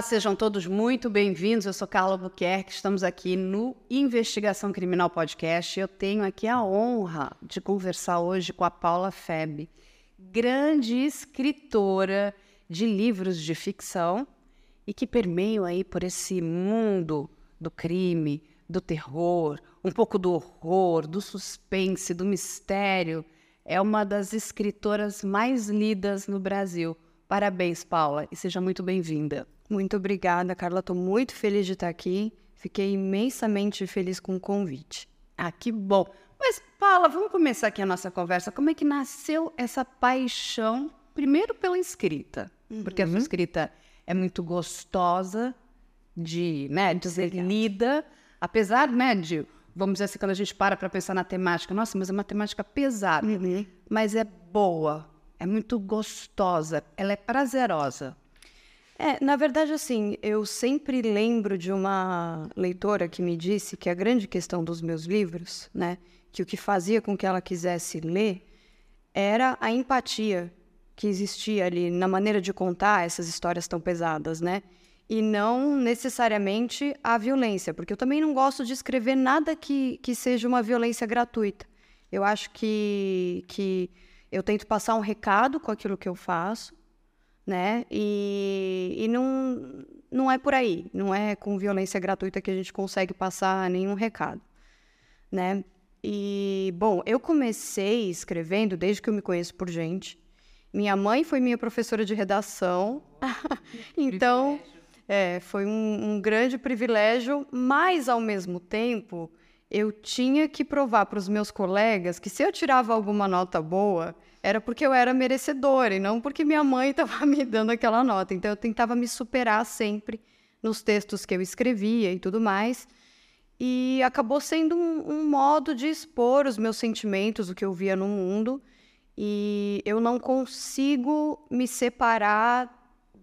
Olá, sejam todos muito bem-vindos. Eu sou Carla Buquerque, estamos aqui no Investigação Criminal Podcast. Eu tenho aqui a honra de conversar hoje com a Paula Feb, grande escritora de livros de ficção e que permeiam aí por esse mundo do crime, do terror, um pouco do horror, do suspense, do mistério. É uma das escritoras mais lidas no Brasil. Parabéns, Paula, e seja muito bem-vinda. Muito obrigada, Carla. Estou muito feliz de estar aqui. Fiquei imensamente feliz com o convite. Ah, que bom. Mas, Paula, vamos começar aqui a nossa conversa. Como é que nasceu essa paixão, primeiro pela escrita? Uhum. Porque a sua escrita é muito gostosa de, né, de ser lida, apesar, né, de, vamos dizer assim, quando a gente para para pensar na temática, nossa, mas é uma temática pesada, uhum. mas é boa, é muito gostosa, ela é prazerosa. É, na verdade, assim, eu sempre lembro de uma leitora que me disse que a grande questão dos meus livros, né, que o que fazia com que ela quisesse ler era a empatia que existia ali na maneira de contar essas histórias tão pesadas, né? E não necessariamente a violência, porque eu também não gosto de escrever nada que, que seja uma violência gratuita. Eu acho que, que eu tento passar um recado com aquilo que eu faço, né? E, e não, não é por aí, não é com violência gratuita que a gente consegue passar nenhum recado, né? E, bom, eu comecei escrevendo desde que eu me conheço por gente. Minha mãe foi minha professora de redação, então é, foi um, um grande privilégio, mas ao mesmo tempo eu tinha que provar para os meus colegas que se eu tirava alguma nota boa, era porque eu era merecedora e não porque minha mãe estava me dando aquela nota. Então eu tentava me superar sempre nos textos que eu escrevia e tudo mais. E acabou sendo um, um modo de expor os meus sentimentos, o que eu via no mundo. E eu não consigo me separar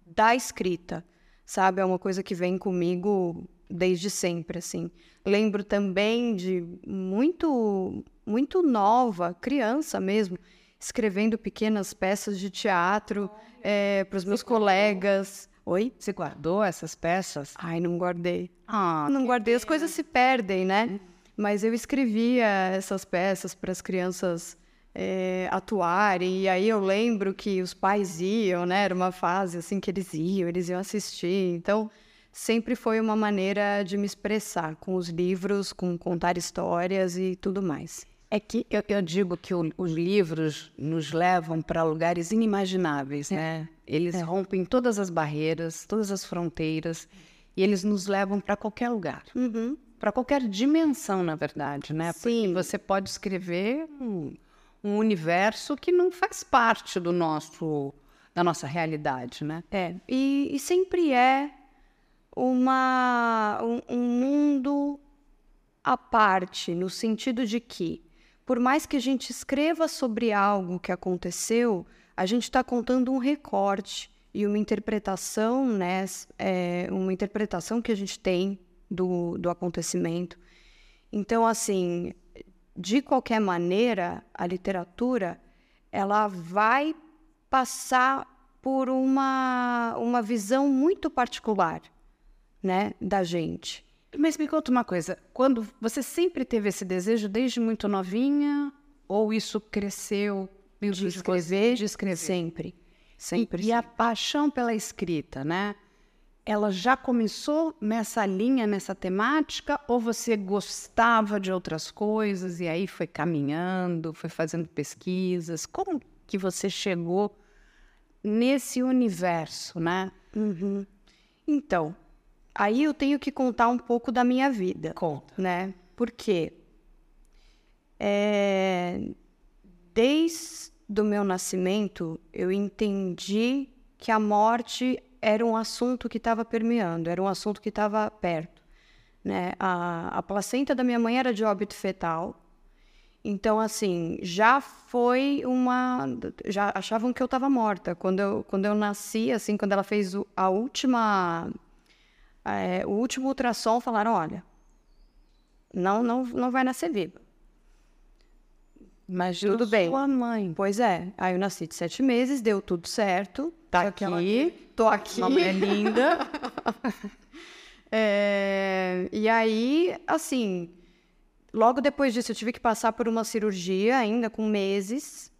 da escrita, sabe? É uma coisa que vem comigo desde sempre, assim. Lembro também de muito, muito nova, criança mesmo, escrevendo pequenas peças de teatro é, para os meus colegas. Oi? Você guardou essas peças? Ai, não guardei. Ah, não guardei. As coisas se perdem, né? Mas eu escrevia essas peças para as crianças é, atuarem. E aí eu lembro que os pais iam, né? Era uma fase assim que eles iam, eles iam assistir. Então sempre foi uma maneira de me expressar com os livros, com contar histórias e tudo mais. É que eu, eu digo que o, os livros nos levam para lugares inimagináveis, é. né? Eles é. rompem todas as barreiras, todas as fronteiras, e eles nos levam para qualquer lugar. Uhum. Para qualquer dimensão, na verdade, né? Sim. Porque você pode escrever um, um universo que não faz parte do nosso da nossa realidade, né? É. E, e sempre é uma, um, um mundo à parte, no sentido de que por mais que a gente escreva sobre algo que aconteceu, a gente está contando um recorte e uma interpretação, né, é, uma interpretação que a gente tem do, do acontecimento. Então, assim, de qualquer maneira, a literatura ela vai passar por uma, uma visão muito particular, né, da gente. Mas me conta uma coisa, quando você sempre teve esse desejo desde muito novinha ou isso cresceu de escrever, de escrever? Sempre, sempre. E, e a paixão pela escrita, né? Ela já começou nessa linha, nessa temática, ou você gostava de outras coisas e aí foi caminhando, foi fazendo pesquisas? Como que você chegou nesse universo, né? Uhum. Então, Aí eu tenho que contar um pouco da minha vida. Conta. Né? Porque é, desde o meu nascimento, eu entendi que a morte era um assunto que estava permeando, era um assunto que estava perto. Né? A, a placenta da minha mãe era de óbito fetal, então, assim, já foi uma. Já achavam que eu estava morta. Quando eu, quando eu nasci, assim, quando ela fez a última é, o último ultrassom falaram, olha, não, não, não vai nascer viva. Mas tudo bem. Sua mãe. Pois é. Aí eu nasci de sete meses, deu tudo certo. Tá aqui, tô aqui. Uma mulher linda. É, e aí, assim, logo depois disso eu tive que passar por uma cirurgia, ainda com meses.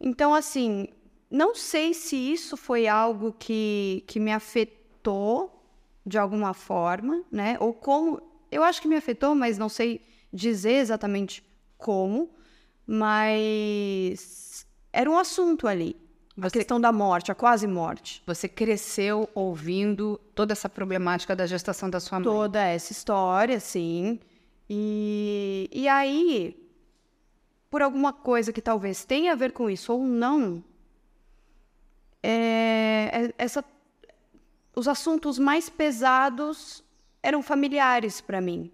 Então, assim, não sei se isso foi algo que, que me afetou de alguma forma, né? Ou como. Eu acho que me afetou, mas não sei dizer exatamente como. Mas era um assunto ali. Você, a questão da morte, a quase morte. Você cresceu ouvindo toda essa problemática da gestação da sua mãe? Toda essa história, sim. E, e aí, por alguma coisa que talvez tenha a ver com isso ou não, é, é essa, os assuntos mais pesados eram familiares para mim.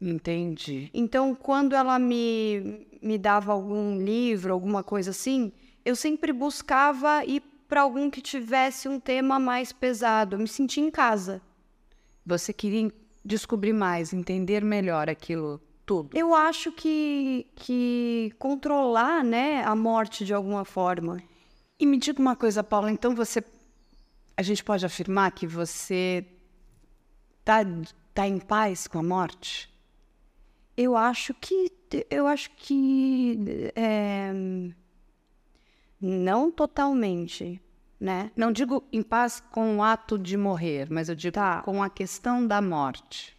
Entendi. Então, quando ela me, me dava algum livro, alguma coisa assim, eu sempre buscava ir para algum que tivesse um tema mais pesado. Eu me sentia em casa. Você queria descobrir mais, entender melhor aquilo tudo? Eu acho que, que controlar né, a morte de alguma forma. E me diga uma coisa, Paula, então você. A gente pode afirmar que você está tá em paz com a morte? Eu acho que. Eu acho que. É, não totalmente, né? Não digo em paz com o ato de morrer, mas eu digo tá. com a questão da morte.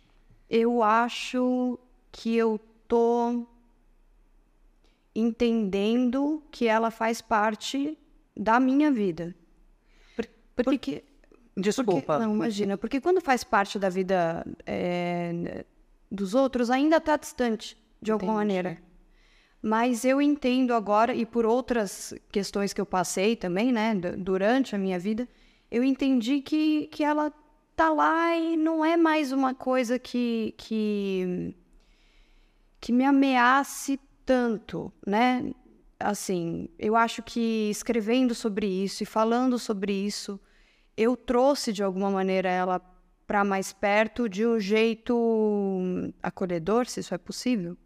Eu acho que eu tô entendendo que ela faz parte da minha vida. Por, porque, desculpa. Porque, não, imagina, porque quando faz parte da vida é, dos outros, ainda está distante, de alguma Entendi. maneira. Mas eu entendo agora, e por outras questões que eu passei também, né, durante a minha vida, eu entendi que, que ela tá lá e não é mais uma coisa que, que, que me ameace tanto, né? Assim, eu acho que escrevendo sobre isso e falando sobre isso, eu trouxe de alguma maneira ela para mais perto de um jeito acolhedor, se isso é possível.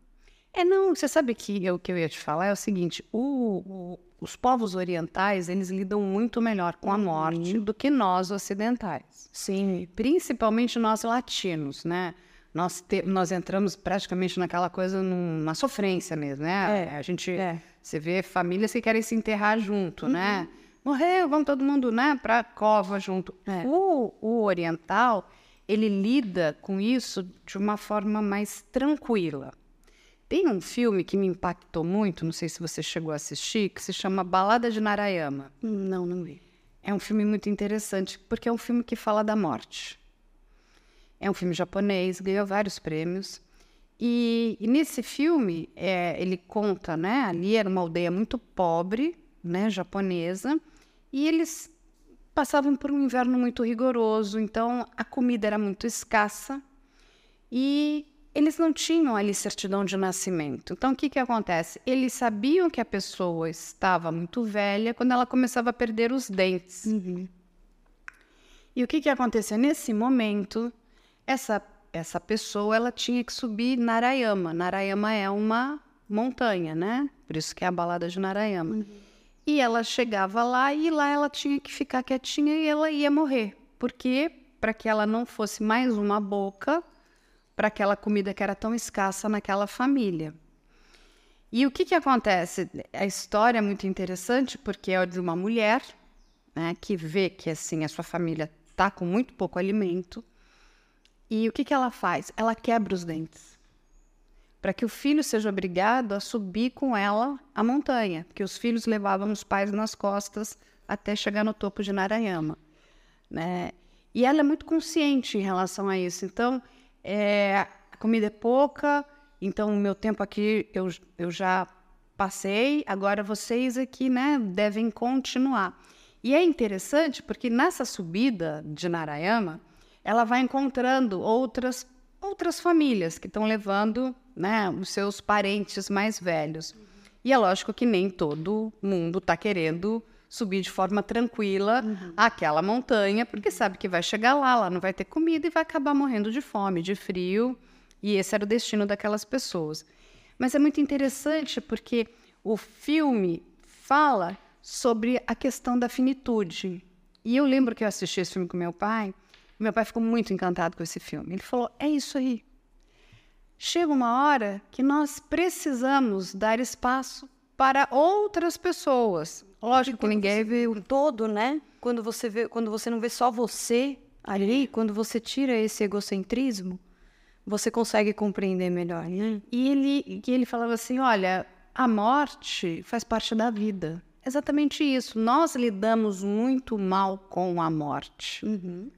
É, não, você sabe que o que eu ia te falar é o seguinte: o, o, os povos orientais eles lidam muito melhor com a morte uhum. do que nós ocidentais. Sim. Principalmente nós latinos, né? Nós, te, nós entramos praticamente naquela coisa, numa sofrência mesmo, né? É, a gente, é. você vê famílias que querem se enterrar junto, né? uhum. né? Morreu, vamos todo mundo, né? Para cova junto. É. O, o oriental, ele lida com isso de uma forma mais tranquila. Tem um filme que me impactou muito, não sei se você chegou a assistir, que se chama Balada de Narayama. Não, não vi. É um filme muito interessante, porque é um filme que fala da morte. É um filme japonês, ganhou vários prêmios. E, e nesse filme, é, ele conta, né? Ali era uma aldeia muito pobre, né? Japonesa. E eles passavam por um inverno muito rigoroso, então a comida era muito escassa. E eles não tinham ali certidão de nascimento. Então, o que, que acontece? Eles sabiam que a pessoa estava muito velha quando ela começava a perder os dentes. Uhum. E o que, que acontecia? Nesse momento, essa, essa pessoa ela tinha que subir Narayama. Narayama é uma montanha, né? Por isso que é a balada de Narayama. Uhum. E ela chegava lá e lá ela tinha que ficar quietinha e ela ia morrer. Porque para que ela não fosse mais uma boca para aquela comida que era tão escassa naquela família. E o que, que acontece? A história é muito interessante porque é de uma mulher né, que vê que assim a sua família está com muito pouco alimento. E o que, que ela faz? Ela quebra os dentes para que o filho seja obrigado a subir com ela a montanha, porque os filhos levavam os pais nas costas até chegar no topo de Narayama. Né? E ela é muito consciente em relação a isso. Então, é, a comida é pouca, então o meu tempo aqui eu, eu já passei, agora vocês aqui né, devem continuar. E é interessante porque nessa subida de Narayama, ela vai encontrando outras, outras famílias que estão levando né, os seus parentes mais velhos. E é lógico que nem todo mundo está querendo subir de forma tranquila uhum. aquela montanha, porque sabe que vai chegar lá, lá não vai ter comida e vai acabar morrendo de fome, de frio. E esse era o destino daquelas pessoas. Mas é muito interessante porque o filme fala sobre a questão da finitude. E eu lembro que eu assisti esse filme com meu pai Meu pai ficou muito encantado com esse filme. Ele falou: é isso aí. Chega uma hora que nós precisamos dar espaço para outras pessoas. Lógico que ninguém vê o todo, né? Quando você vê, quando você não vê só você ali, quando você tira esse egocentrismo, você consegue compreender melhor, né? E ele, e ele falava assim: olha, a morte faz parte da vida. Exatamente isso. Nós lidamos muito mal com a morte. Uhum.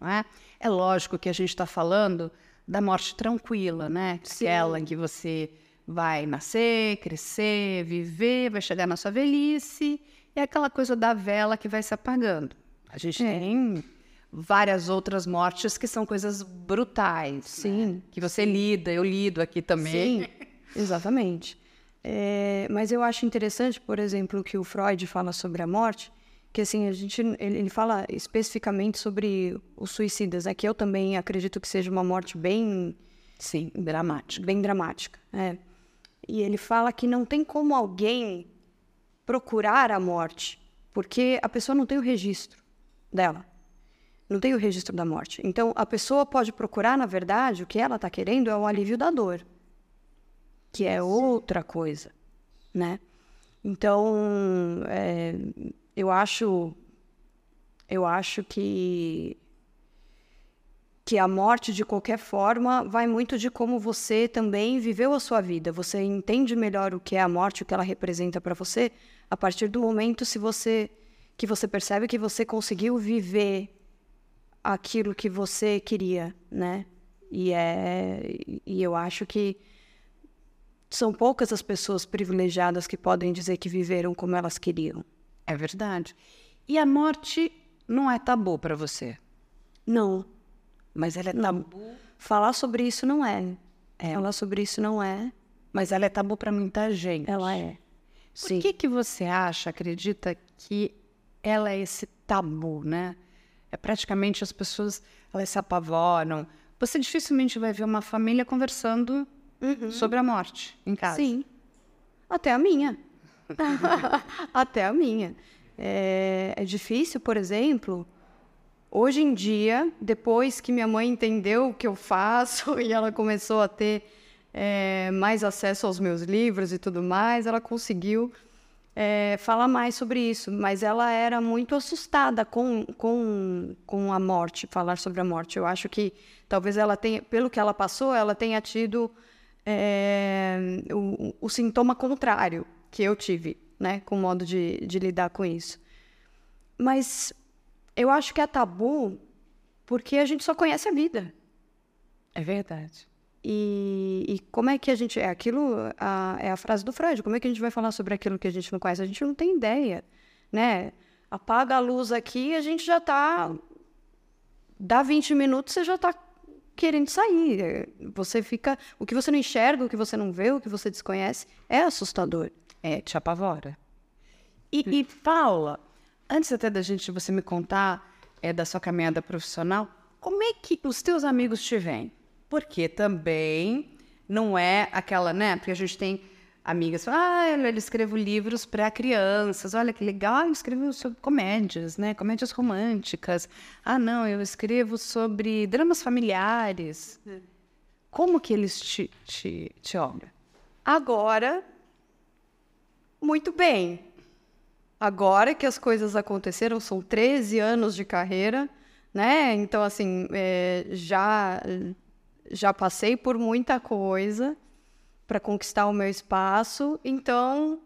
Não é? é lógico que a gente está falando da morte tranquila, né? Sim. Aquela em que você vai nascer, crescer, viver, vai chegar na sua velhice, e é aquela coisa da vela que vai se apagando. A gente É. tem várias outras mortes que são coisas brutais, Sim. né? que você lida, eu lido aqui também. Sim, exatamente. É, mas eu acho interessante, por exemplo, o que o Freud fala sobre a morte, que assim a gente ele, ele fala especificamente sobre os suicidas, né? Que eu também acredito que seja uma morte bem Sim, dramático. bem dramática. É. E ele fala que não tem como alguém procurar a morte, porque a pessoa não tem o registro dela. Não tem o registro da morte. Então, a pessoa pode procurar, na verdade, o que ela está querendo é o alívio da dor, que é outra coisa, né? Então, é, eu acho, eu acho que que a morte, de qualquer forma, vai muito de como você também viveu a sua vida. Você entende melhor o que é a morte, o que ela representa para você, a partir do momento se você que você percebe que você conseguiu viver aquilo que você queria, né? E é e eu acho que são poucas as pessoas privilegiadas que podem dizer que viveram como elas queriam. É verdade. E a morte não é tabu para você, Não, mas ela é Não. tabu. falar sobre isso não é. Falar sobre isso não é. Mas ela é tabu para muita gente. Ela é. Por que, que você acha, acredita que ela é esse tabu, né? É praticamente as pessoas, elas se apavoram. Você dificilmente vai ver uma família conversando sobre a morte em casa. Sim. Até a minha. Até a minha. É, é difícil, por exemplo, hoje em dia, depois que minha mãe entendeu o que eu faço e ela começou a ter é, mais acesso aos meus livros e tudo mais, ela conseguiu é, falar mais sobre isso. Mas ela era muito assustada com, com, com a morte, falar sobre a morte. Eu acho que talvez ela tenha, pelo que ela passou, ela tenha tido é, o, o sintoma contrário que eu tive, né, com o modo de, de lidar com isso. Mas eu acho que é tabu porque a gente só conhece a vida. É verdade. E, e como é que a gente. É aquilo, a, é a frase do Freud: como é que a gente vai falar sobre aquilo que a gente não conhece? A gente não tem ideia, né? Apaga a luz aqui, a gente já tá. Dá 20 minutos, você já tá querendo sair. Você fica. O que você não enxerga, o que você não vê, o que você desconhece, é assustador. É, te apavora. E, e, Paula, antes até da gente você me contar é, da sua caminhada profissional, como é que os teus amigos te veem? Porque também não é aquela, né? Porque a gente tem amigas ah, eu escrevo livros para crianças, olha que legal, eu escrevo sobre comédias, né? Comédias românticas. Ah, não, eu escrevo sobre dramas familiares. Como que eles te, te, te olham? Agora, muito bem. Agora que as coisas aconteceram, são 13 anos de carreira, né? Então, assim, é, já, já passei por muita coisa para conquistar o meu espaço, então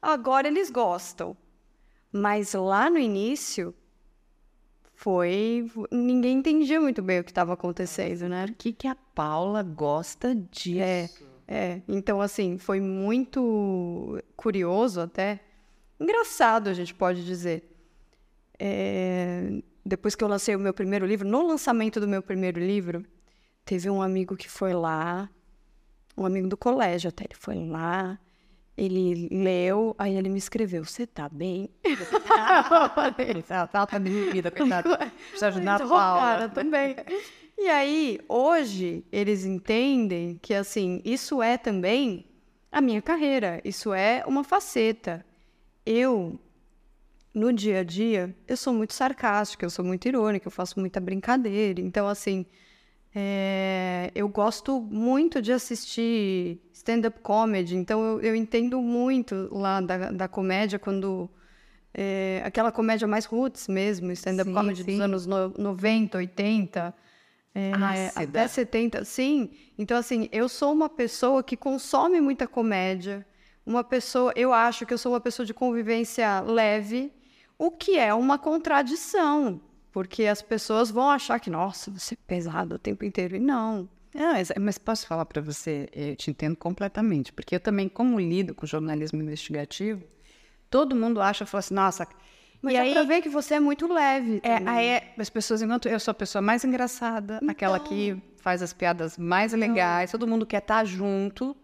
agora eles gostam. Mas lá no início foi. Ninguém entendia muito bem o que estava acontecendo, né? Por que, que a Paula gosta disso? É, é. Então, assim, foi muito curioso até. Engraçado, a gente pode dizer. É, depois que eu lancei o meu primeiro livro, no lançamento do meu primeiro livro, teve um amigo que foi lá, um amigo do colégio até, ele foi lá, ele leu, aí ele me escreveu, você tá bem? Ela tá vida, coitada. Precisa ajudar a Paula. cara também. E aí, hoje, eles entendem que, assim, isso é também a minha carreira. Isso é uma faceta. Eu no dia a dia, eu sou muito sarcástica, eu sou muito irônica, eu faço muita brincadeira. Então, assim, é, eu gosto muito de assistir stand-up comedy, então eu, eu, entendo muito lá da, da comédia quando. É, aquela comédia mais roots mesmo, stand-up comedy sim. dos anos no, 90, 80. É, até 70, sim. Então, assim, eu sou uma pessoa que consome muita comédia. Uma pessoa, eu acho que eu sou uma pessoa de convivência leve, o que é uma contradição, porque as pessoas vão achar que, nossa, você é pesado o tempo inteiro. E não. Ah, mas posso falar para você, eu te entendo completamente, porque eu também, como lido com jornalismo investigativo, todo mundo acha, fala assim, nossa, mas e aí, pra ver que você é muito leve. É, aí é, as pessoas, enquanto eu sou a pessoa mais engraçada, então... aquela que faz as piadas mais legais, todo mundo quer estar tá junto.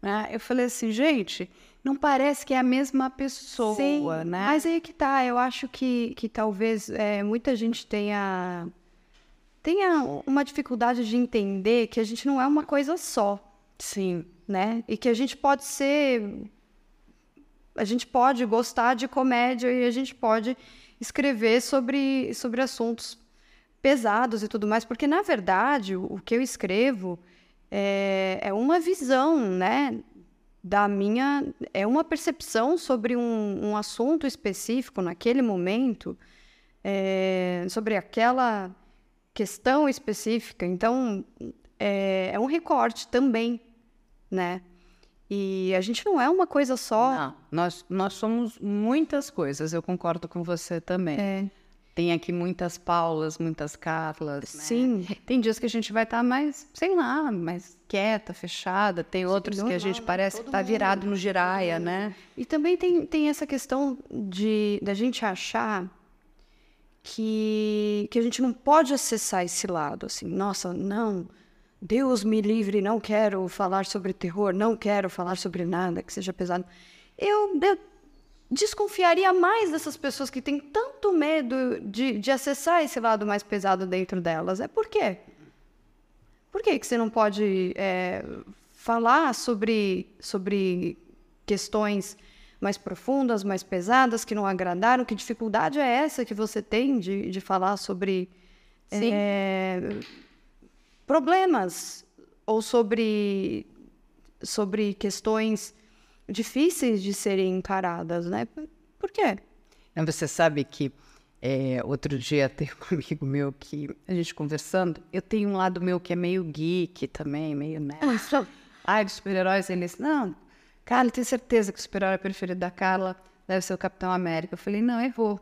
Né? Eu falei assim, gente, não parece que é a mesma pessoa, Sim, né? Mas aí que tá, eu acho que, que talvez é, muita gente tenha, tenha uma dificuldade de entender que a gente não é uma coisa só. Sim. Né? E que a gente pode ser a gente pode gostar de comédia e a gente pode escrever sobre, sobre assuntos pesados e tudo mais, porque na verdade o, o que eu escrevo é, é, uma visão, né, da minha, é uma percepção sobre um, um assunto específico naquele momento, é, sobre aquela questão específica. Então é, é um recorte também, né? E a gente não é uma coisa só. Não, nós, nós somos muitas coisas, eu concordo com você também. É. Tem aqui muitas Paulas, muitas Carlas. Né? Sim. Tem dias que a gente vai estar tá mais, sei lá, mais quieta, fechada. Tem outros Sim, que a gente parece que está virado no giraia, né? E também tem, tem essa questão de da gente achar que, que a gente não pode acessar esse lado, assim. Nossa, não Deus me livre, não quero falar sobre terror, não quero falar sobre nada que seja pesado. Eu, eu desconfiaria mais dessas pessoas que têm tanto medo de, de acessar esse lado mais pesado dentro delas. É por quê? Por que, que você não pode é, falar sobre, sobre questões mais profundas, mais pesadas, que não agradaram? Que dificuldade é essa que você tem de, de falar sobre. Sim. É, problemas ou sobre, sobre questões difíceis de serem encaradas, né? Por quê? Você sabe que é, outro dia tem um amigo meu que a gente conversando, eu tenho um lado meu que é meio geek também, meio né? Ai, dos super-heróis, ele disse, não, Carla, tenho certeza que o super-herói preferido da Carla deve ser o Capitão América. Eu falei, não, errou.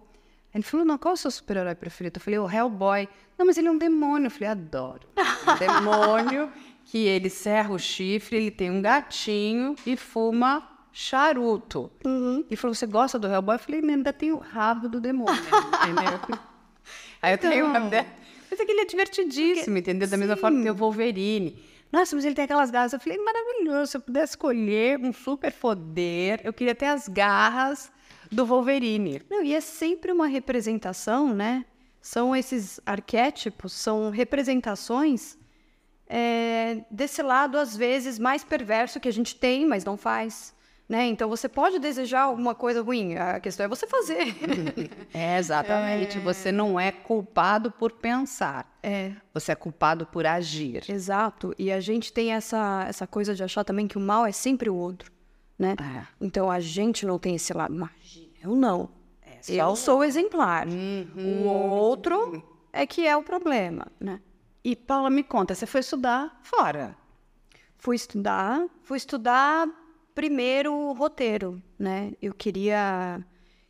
Ele falou, não, qual é o seu super-herói preferido? Eu falei, o Hellboy. Não, mas ele é um demônio. Eu falei, adoro. Um demônio que ele serra o chifre, ele tem um gatinho e fuma charuto. Uhum. Ele falou, você gosta do Hellboy? Eu falei, ainda tem o rabo do demônio, entendeu? Aí eu então... tenho uma... Mas é que ele é divertidíssimo, Porque... entendeu? Da Sim. mesma forma que tem o Wolverine. Nossa, mas ele tem aquelas garras. Eu falei, maravilhoso. Se eu pudesse escolher um super poder, eu queria ter as garras do Wolverine. Não, e é sempre uma representação, né? São esses arquétipos, são representações é, desse lado, às vezes, mais perverso que a gente tem, mas não faz. Né? Então você pode desejar alguma coisa ruim, a questão é você fazer. É, exatamente. É... Você não é culpado por pensar. É. Você é culpado por agir. Exato. E a gente tem essa, essa coisa de achar também que o mal é sempre o outro né? É. Então a gente não tem esse lado. Imagina, eu não. É, eu sou exemplar. Uhum. O outro é que é o problema, né? E Paula, me conta, você foi estudar fora? Fui estudar, fui estudar primeiro roteiro, né? Eu queria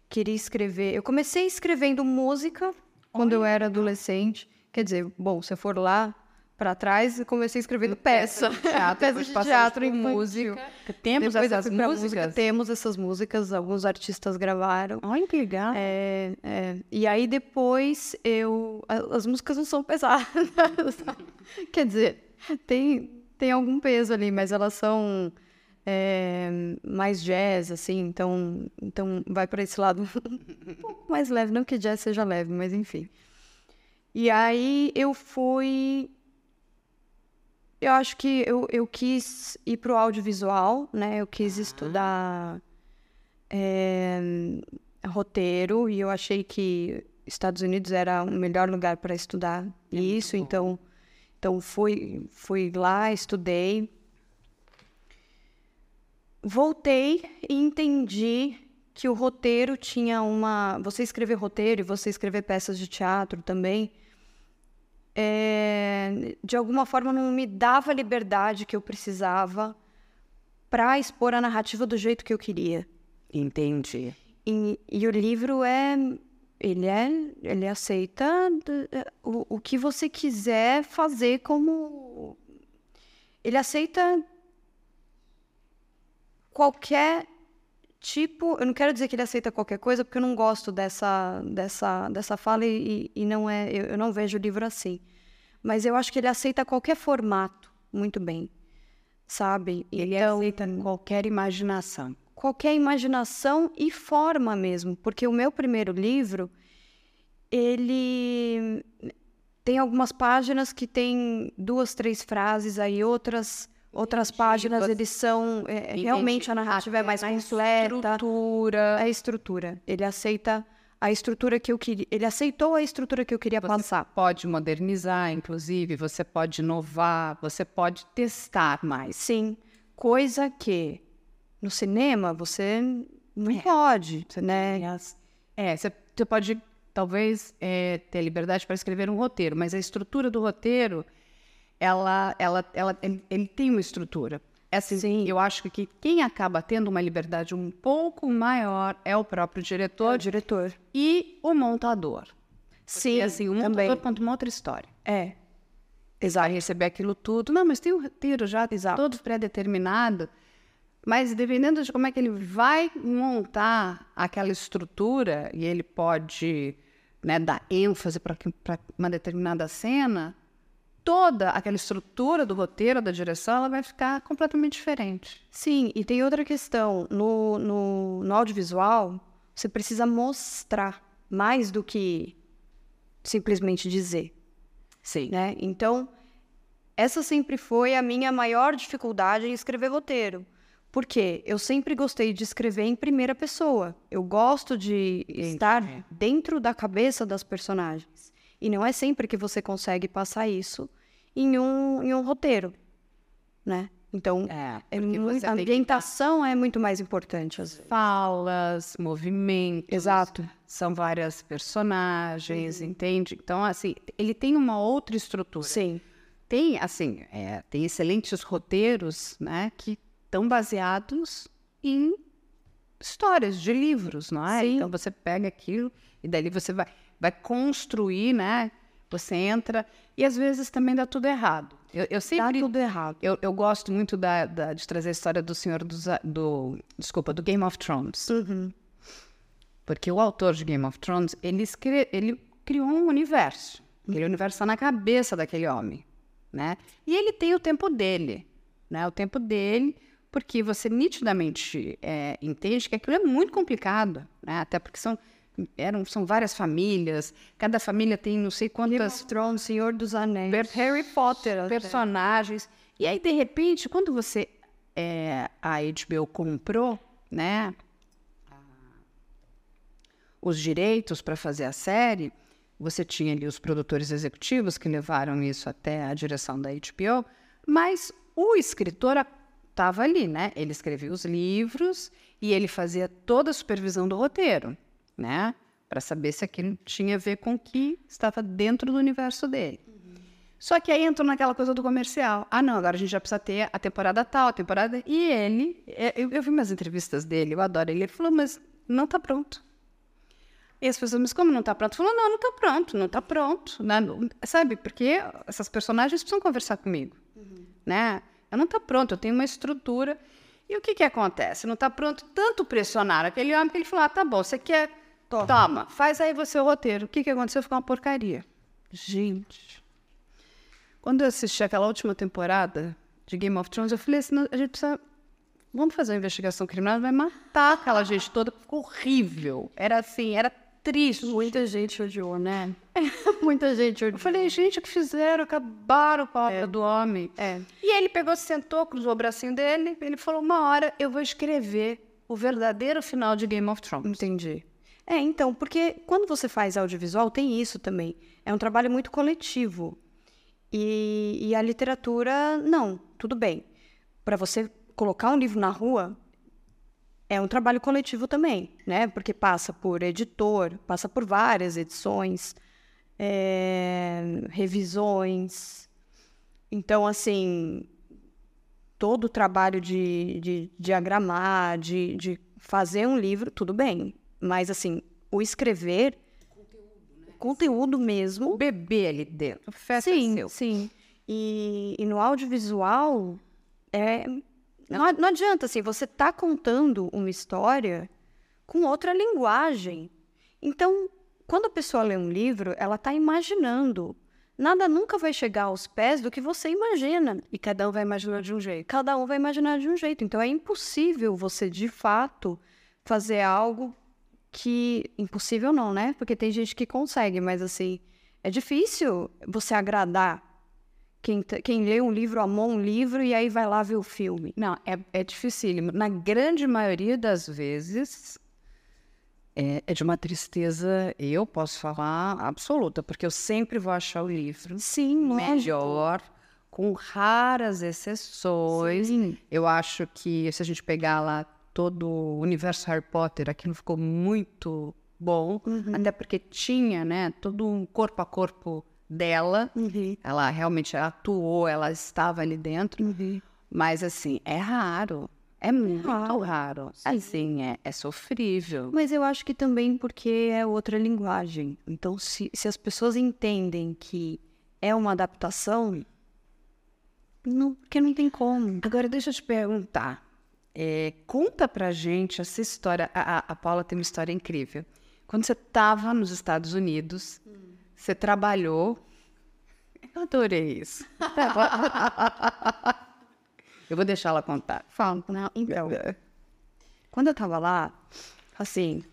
queria escrever. Eu comecei escrevendo música quando eu era adolescente. Quer dizer, bom, se for lá, para trás e comecei escrevendo peça. Teatro, peça de teatro e música. Temos Depois essas músicas? Música, temos essas músicas, alguns artistas gravaram. Olha que legal. É, é, e aí depois eu... As músicas não são pesadas. Quer dizer, tem, tem algum peso ali, mas elas são... É, mais jazz, assim, então, então vai para esse lado um pouco mais leve, não que jazz seja leve, mas enfim. E aí eu fui eu acho que eu, eu quis ir para o audiovisual, né? Eu quis uhum. estudar é, roteiro e eu achei que Estados Unidos era o melhor lugar para estudar É isso, então então fui fui lá, estudei. Voltei e entendi que o roteiro tinha uma, você escrever roteiro e você escrever peças de teatro também, é, de alguma forma não me dava a liberdade que eu precisava para expor a narrativa do jeito que eu queria. Entendi. E, e o livro é. Ele é. Ele aceita o, o que você quiser fazer como. Ele aceita qualquer tipo. Eu não quero dizer que ele aceita qualquer coisa, porque eu não gosto dessa, dessa, dessa fala e, e não é. Eu, eu não vejo o livro assim. Mas eu acho que ele aceita qualquer formato muito bem. Sabe? Ele Então, aceita qualquer imaginação. qualquer imaginação e forma mesmo, porque o meu primeiro livro ele tem algumas páginas que tem duas, três frases, aí outras outras páginas você- eles são é, realmente a narrativa é mais na completa, Estrutura. a estrutura. Ele aceita a estrutura que eu queria, ele aceitou a estrutura que eu queria Você passar. pode modernizar, inclusive, você pode inovar, você pode testar mais. Sim, coisa que no cinema você não É. pode, né? É, você, você pode talvez é, ter liberdade para escrever um roteiro, mas a estrutura do roteiro, ela, ela, ela, ele, tem uma estrutura. É assim, Sim. eu acho que quem acaba tendo uma liberdade um pouco maior é o próprio É diretor o diretor. e o montador. Sim, Porque, assim, o montador também. conta uma outra história. É. Vai receber aquilo tudo. Não, mas tem um roteiro já todo pré-determinado. Mas dependendo de como é que ele vai montar aquela estrutura, e ele pode né, dar ênfase para uma determinada cena, toda aquela estrutura do roteiro, da direção, ela vai ficar completamente diferente. Sim, e tem outra questão. No, no, no audiovisual, você precisa mostrar mais do que simplesmente dizer, Sim. né? Então, essa sempre foi a minha maior dificuldade em escrever roteiro. Porque eu sempre gostei de escrever em primeira pessoa. Eu gosto de estar dentro da cabeça das personagens. E não é sempre que você consegue passar isso em um, em um roteiro, né? Então, É, é a tem que ambientação é muito mais importante, às vezes. falas, movimentos. Exato. Uhum. São várias personagens, entende? Então, assim, ele tem uma outra estrutura. Sim. Tem, assim, é, tem excelentes roteiros, né, que estão baseados em histórias de livros, não é? Sim. Então, você pega aquilo e dali você vai, vai construir, né? Você entra e às vezes também dá tudo errado. Eu, eu Dá sempre tudo errado. eu, eu gosto muito da, da- de trazer a história do senhor dos, do, desculpa, do Game of Thrones. Uhum. Porque o autor de Game of Thrones, ele, escre- ele criou um universo. Aquele universo está na cabeça daquele homem, né? E ele tem o tempo dele, né? O tempo dele, porque você nitidamente é, entende que aquilo é muito complicado, né? Até porque são, eram, são várias famílias, cada família tem não sei Game quantas of Thrones, Senhor dos Anéis. Per- Harry Potter. até. personagens. E aí, de repente, quando você é, a HBO comprou, né, os direitos para fazer a série, você tinha ali os produtores executivos que levaram isso até a direção da HBO, mas o escritor estava ali, né? Ele escrevia os livros e ele fazia toda a supervisão do roteiro, né? Para saber se aquilo tinha a ver com o que estava dentro do universo dele. Só que aí entrou naquela coisa do comercial. Ah, não, agora a gente já precisa ter a temporada tal, a temporada. E ele, é, eu, eu vi umas entrevistas dele, eu adoro ele. Ele falou, mas não está pronto. E as pessoas, mas como não está pronto? Falou, não, não está pronto, não está pronto. né? Sabe, porque essas personagens precisam conversar comigo. Né? Eu não está pronto, eu tenho uma estrutura. E o que, que acontece? Não está pronto, tanto pressionaram aquele homem que ele falou: ah, tá bom, você quer. Toma, faz aí você o roteiro. O que, que aconteceu? Ficou uma porcaria. Gente. Quando eu assisti aquela última temporada de Game of Thrones, eu falei assim: "Não, a gente precisa. Vamos fazer uma investigação criminal, vai matar aquela gente toda. Ficou horrível. Era assim, era triste. Muita gente odiou, né? Muita gente Eu odiou. falei, gente, o que fizeram? Acabaram com a obra do homem. É. E ele pegou, sentou, cruzou o bracinho dele, ele falou, uma hora eu vou escrever o verdadeiro final de Game of Thrones. Entendi. É, então, porque quando você faz audiovisual, tem isso também. É um trabalho muito coletivo. E, e a literatura, não, tudo bem. Para você colocar um livro na rua, é um trabalho coletivo também, né? Porque passa por editor, passa por várias edições, é, revisões. Então, assim, todo o trabalho de, de diagramar, de, de fazer um livro, tudo bem. Mas, assim, o escrever, conteúdo, né? conteúdo mesmo. O bebê ali dentro. Festa sim, seu. sim. E, e no audiovisual, é, não, não adianta, assim, você tá contando uma história com outra linguagem. Então, quando a pessoa lê um livro, ela está imaginando. Nada nunca vai chegar aos pés do que você imagina. E cada um vai imaginar de um jeito. Cada um vai imaginar de um jeito. Então, é impossível você, de fato, fazer algo que. Impossível não, né? Porque tem gente que consegue, mas assim, é difícil você agradar quem, quem lê um livro, amou um livro e aí vai lá ver o filme. Não, é, é dificílimo. Na grande maioria das vezes, é, é, de uma tristeza, eu posso falar, absoluta, porque eu sempre vou achar o livro Sim, melhor, com raras exceções. Sim. Eu acho que se a gente pegar lá todo o universo Harry Potter, aquilo ficou muito bom, uhum. até porque tinha, né, todo um corpo a corpo dela. Uhum. Ela realmente atuou, ela estava ali dentro. Uhum. Mas assim, é raro. É muito raro. raro. Assim, é, é sofrível. Mas eu acho que também porque é outra linguagem. Então, se, se as pessoas entendem que é uma adaptação, não, porque não tem como. Agora, deixa eu te perguntar. É, conta pra gente essa história. A, a, Paula tem uma história incrível. Quando você estava nos Estados Unidos, hum. você trabalhou. Eu adorei isso. eu vou deixar ela contar. Fala. Não, então, quando eu estava lá, assim,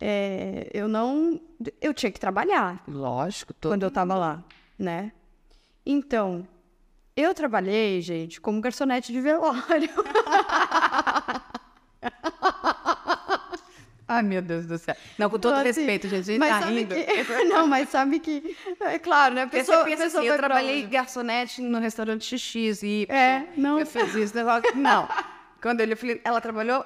é, eu não. Eu tinha que trabalhar. Lógico, todo quando eu estava lá, né? Então, eu trabalhei, gente, como garçonete de velório. Ai, meu Deus do céu. Não, com todo assim, respeito, gente, a gente tá rindo. Que, não, mas sabe que... É claro, né? Pessoa, pensa pessoa assim, eu trabalhei garçonete no restaurante X e... É, não... Eu fiz isso, não. Quando ele, falei, ela trabalhou...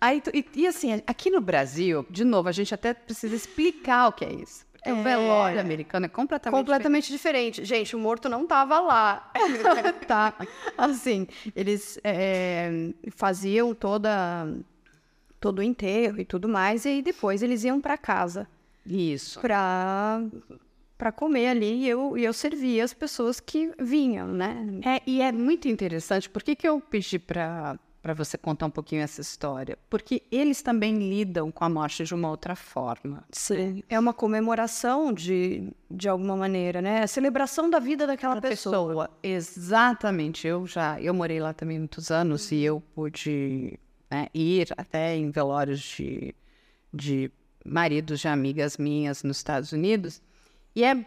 Aí, e, e, assim, aqui no Brasil, de novo, a gente até precisa explicar o que é isso. É. O velório americano é completamente, completamente diferente. diferente. Gente, o morto não estava lá. tá. Assim, eles é, faziam toda todo o enterro e tudo mais e depois eles iam para casa. Isso. Para para comer ali e eu, e eu servia as pessoas que vinham, né? É, e é muito interessante. Por que, que eu pedi para para você contar um pouquinho essa história, porque eles também lidam com a morte de uma outra forma. Sim, é uma comemoração de, de alguma maneira, né? A celebração da vida daquela pessoa. pessoa. Exatamente. Eu já, eu morei lá também muitos anos e eu pude né, ir até em velórios de, de maridos de amigas minhas nos Estados Unidos e é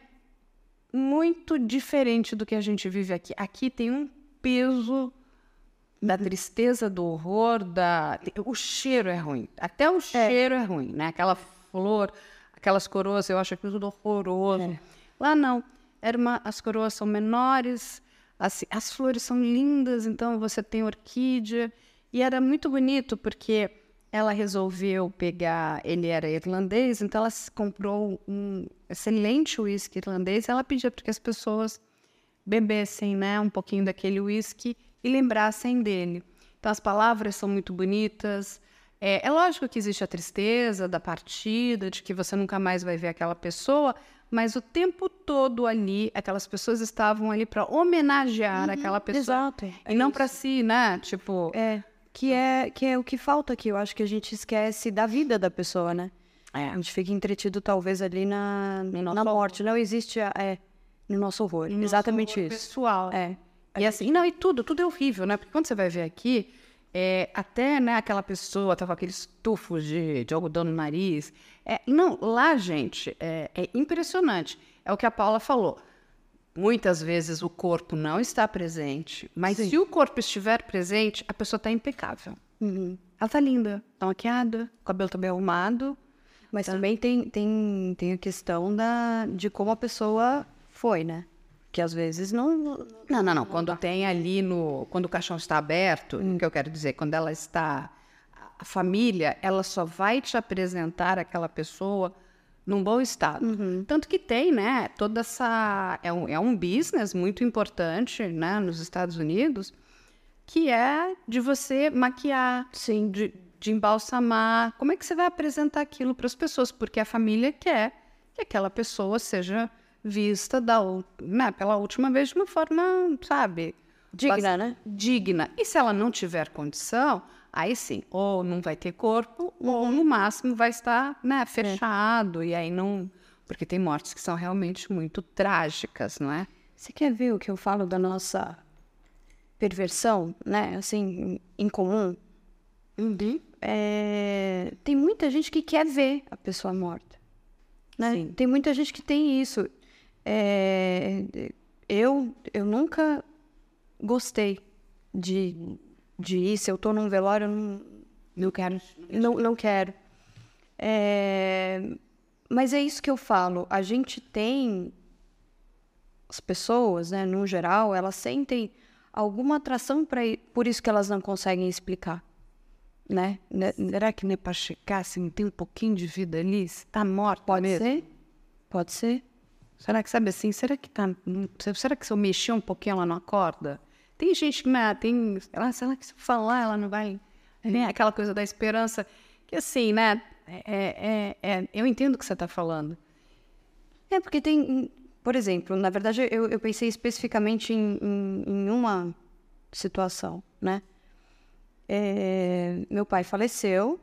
muito diferente do que a gente vive aqui. Aqui tem um peso da tristeza, do horror, da o cheiro é ruim. Até o é. cheiro é, é ruim, né? Aquela flor, aquelas coroas, eu acho aquilo tudo horroroso. É. Lá não. Era uma, as coroas são menores, assim, as flores são lindas, então você tem orquídea. E era muito bonito porque ela resolveu pegar. Ele era irlandês, então ela comprou um excelente uísque irlandês. Ela pedia para que as pessoas bebessem né, um pouquinho daquele uísque e lembrassem dele. Então, as palavras são muito bonitas. É, é, lógico que existe a tristeza da partida, de que você nunca mais vai ver aquela pessoa, mas o tempo todo ali, aquelas pessoas estavam ali para homenagear uhum, aquela pessoa. Exato. É e não para si, né? Tipo. É. Que é, que é o que falta aqui. Eu acho que a gente esquece da vida da pessoa, né? É. A gente fica entretido, talvez, ali na, na morte. Não existe. É, no nosso horror. No Exatamente nosso horror isso. pessoal. É. E assim, não, e tudo, tudo é horrível, né? Porque quando você vai ver aqui, é, até né, aquela pessoa tá com aqueles tufos de, de algodão no nariz. É, não, lá, gente, é, é, impressionante. É o que a Paula falou. Muitas vezes o corpo não está presente, mas Sim. se o corpo estiver presente, a pessoa está impecável. Uhum. Ela está linda, está maquiada, o cabelo bem arrumado, Mas também tem, tem, tem a questão da, de como a pessoa foi, né? Que às vezes não. Não, não, não. Quando tem ali no. Quando o caixão está aberto, o que eu quero dizer? Quando ela está. A família, ela só vai te apresentar aquela pessoa num bom estado. Tanto que tem, né? Toda essa. É um, é um business muito importante, né? Nos Estados Unidos, que é de você maquiar, Sim. de, de embalsamar. Como é que você vai apresentar aquilo para as pessoas? Porque a família quer que aquela pessoa seja vista da, né, pela última vez de uma forma, sabe? Digna, né? Digna. E se ela não tiver condição, aí sim, ou não vai ter corpo, ou no máximo vai estar né, fechado. E aí não. Porque tem mortes que são realmente muito trágicas, não é? Você quer ver o que eu falo da nossa perversão, né? Assim, em comum? É, tem muita gente que quer ver a pessoa morta. Né? Tem muita gente que tem isso. É, eu, eu nunca gostei de, de ir. Se eu tô num velório, eu não, Não quero. não, não quero. É, mas é isso que eu falo. A gente tem. As pessoas, né, no geral, elas sentem alguma atração para por isso que elas não conseguem explicar. Né? Né- Será que não é para checar se não tem um pouquinho de vida ali? Se tá morta Pode mesmo? ser? Pode ser. Será que, sabe assim, será que tá. Será que se eu mexer um pouquinho ela não acorda? Tem gente que, né, tem. Ela, será que se eu falar ela não vai. Né, aquela coisa da esperança. Que assim, né? É, é, é- eu entendo o que você está falando. É, porque tem. Por exemplo, na verdade, eu, eu pensei especificamente em, em, em uma situação, né? É, meu pai faleceu,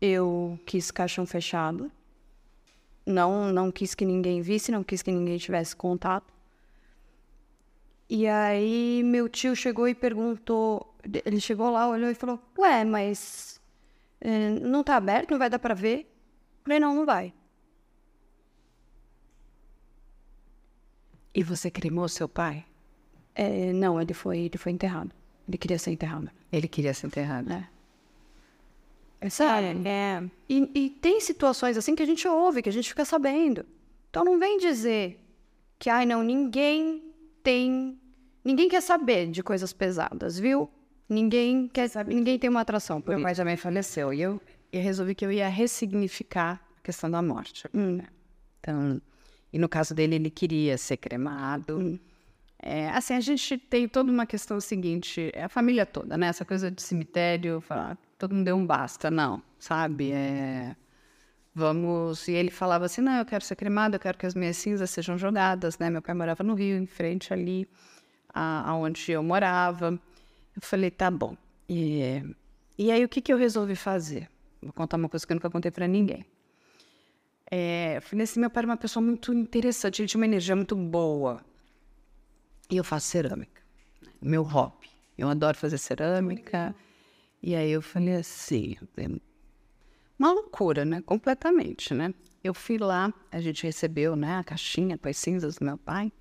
eu quis caixão fechado, não, não quis que ninguém visse, não quis que ninguém tivesse contato. E aí meu tio chegou e perguntou, ele chegou lá, olhou e falou, ué, mas é, não tá aberto, não vai dar pra ver? Falei, não, não vai. E você cremou seu pai? É, não, ele foi, ele foi enterrado. Ele queria ser enterrado. Ele queria ser enterrado. É sério. É. E, e tem situações assim que a gente ouve, que a gente fica sabendo. Então não vem dizer que, ai, não, ninguém tem. Ninguém quer saber de coisas pesadas, viu? Ninguém quer saber. Ninguém tem uma atração Meu pai também faleceu e eu, eu resolvi que eu ia ressignificar a questão da morte. né? Então, e no caso dele, ele queria ser cremado. É, assim, a gente tem toda uma questão seguinte, é a família toda, né? Essa coisa de cemitério, falar, todo mundo deu um basta, não, sabe? É, vamos. E ele falava assim: não, eu quero ser cremado, eu quero que as minhas cinzas sejam jogadas, né? Meu pai morava no Rio, em frente ali, a, aonde eu morava. Eu falei: tá bom. E, e aí, o que, que eu resolvi fazer? Vou contar uma coisa que eu nunca contei para ninguém. É, eu falei assim: meu pai era uma pessoa muito interessante, ele tinha uma energia muito boa. E eu faço cerâmica, meu hobby. Eu adoro fazer cerâmica. E aí eu falei assim, é uma loucura, né? Completamente, né? Eu fui lá, a gente recebeu, né, a caixinha com as cinzas do meu pai.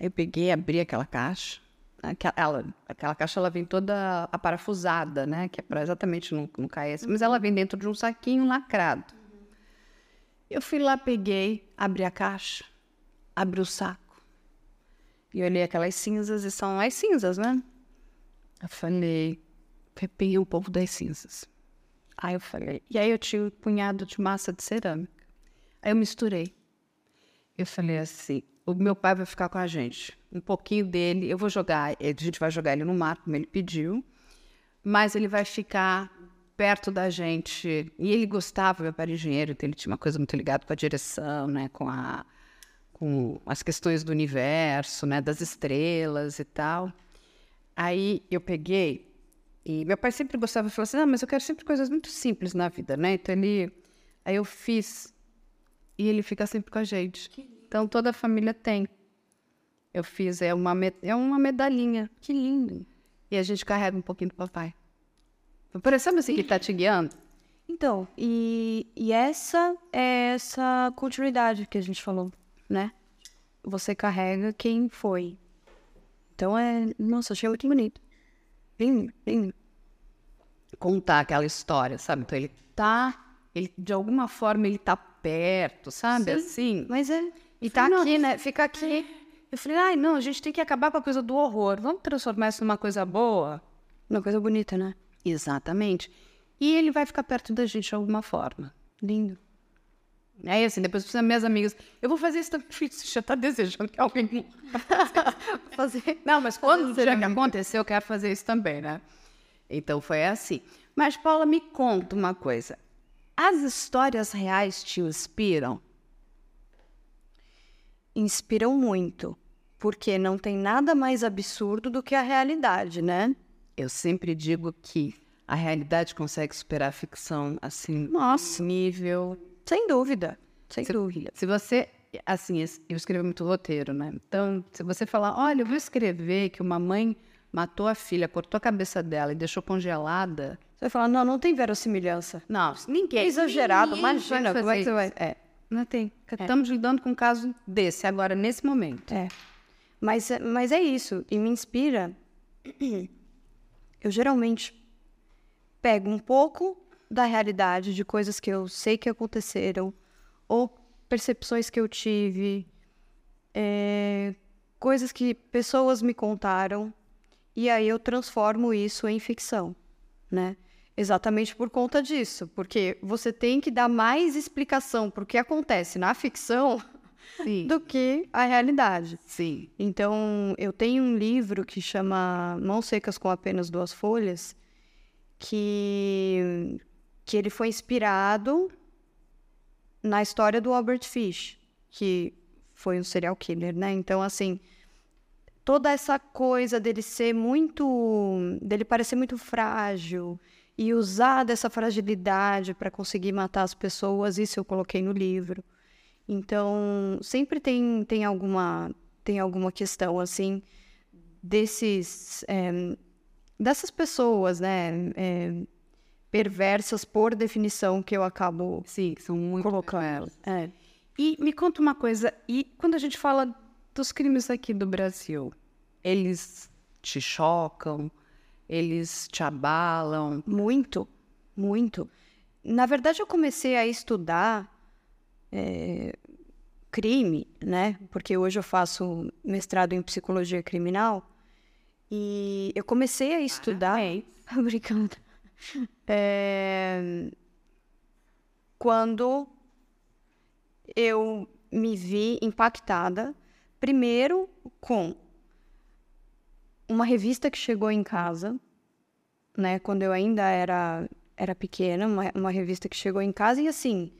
Aí eu peguei, abri aquela caixa. Aquela, ela- aquela caixa ela vem toda aparafusada, né? Que é para exatamente não, não cair. assim, Mas ela vem dentro de um saquinho lacrado. Eu fui lá, peguei, abri a caixa, abri o saco. E olhei aquelas cinzas e são as cinzas, né? Eu falei, peguei um pouco das cinzas. Aí eu falei, e aí eu tinha um punhado de massa de cerâmica. Aí eu misturei. Eu falei assim, o meu pai vai ficar com a gente. Um pouquinho dele, eu vou jogar, a gente vai jogar ele no mar, como ele pediu, mas ele vai ficar perto da gente. E ele gostava, meu pai era engenheiro, então ele tinha uma coisa muito ligada com a direção, né, com a com as questões do universo, né, das estrelas e tal. Aí eu peguei e meu pai sempre gostava de falar assim, ah, mas eu quero sempre coisas muito simples na vida, né? Então ele, aí eu fiz e ele fica sempre com a gente. Então toda a família tem. Eu fiz é uma é uma medalhinha, que lindo. E a gente carrega um pouquinho do papai. Parecendo assim que tá te guiando. Então, e, e essa é essa continuidade que a gente falou, né? Você carrega quem foi. Então é. Nossa, achei muito bonito. Lindo. contar aquela história, sabe? Então ele tá, ele, de alguma forma ele tá perto, sabe? Sim. Assim. Mas é. E tá aqui, né? Fica aqui. Eu falei, ai, não, a gente tem que acabar com a coisa do horror. Vamos transformar isso numa coisa boa? Uma coisa bonita, né? Exatamente. E ele vai ficar perto da gente de alguma forma. Lindo. Aí, assim, depois precisa minhas amigas. Eu vou fazer isso também. Você já tá desejando que alguém. Fazer. Não, mas quando já que aconteceu, eu quero fazer isso também, né? Então foi assim. Mas, Paula, me conta uma coisa. As histórias reais te inspiram? Inspiram muito. Porque não tem nada mais absurdo do que a realidade, né? Eu sempre digo que a realidade consegue superar a ficção, assim, Nossa. nível. Sem dúvida. Sem Se- dúvida. Se você, assim, eu escrevo muito roteiro, né? Então, se você falar, olha, eu vou escrever que uma mãe matou a filha, cortou a cabeça dela e deixou congelada. Você vai falar, não, não tem verossimilhança. Não, ninguém. É exagerado, ninguém imagina, como é que você vai... É. Não tem. Estamos lidando com um caso desse agora, nesse momento. É. Mas, é- mas é isso. E me inspira. Eu geralmente pego um pouco da realidade, de coisas que eu sei que aconteceram, ou percepções que eu tive, é, coisas que pessoas me contaram, e aí eu transformo isso em ficção, né? Exatamente por conta disso, porque você tem que dar mais explicação para o que acontece na ficção Sim. do que a realidade. Sim. Então, eu tenho um livro que chama Mãos Secas com Apenas Duas Folhas, que, que ele foi inspirado na história do Albert Fish, que foi um serial killer, né? Então, assim, toda essa coisa dele ser muito. dele parecer muito frágil e usar dessa fragilidade para conseguir matar as pessoas, isso eu coloquei no livro. Então, sempre tem, tem, alguma, tem alguma questão, assim, desses, eh, dessas pessoas, né, eh, perversas por definição que eu acabo Sim, são muito colocando. É. E me conta uma coisa, e quando a gente fala dos crimes aqui do Brasil, eles te chocam? Eles te abalam? Muito, muito. Na verdade, eu comecei a estudar eh, crime, né? Porque hoje eu faço mestrado em psicologia criminal. E eu comecei a estudar. Obrigada. É, Quando eu me vi impactada, primeiro com uma revista que chegou em casa, né, quando eu ainda era, era pequena, uma, uma revista que chegou em casa, e assim,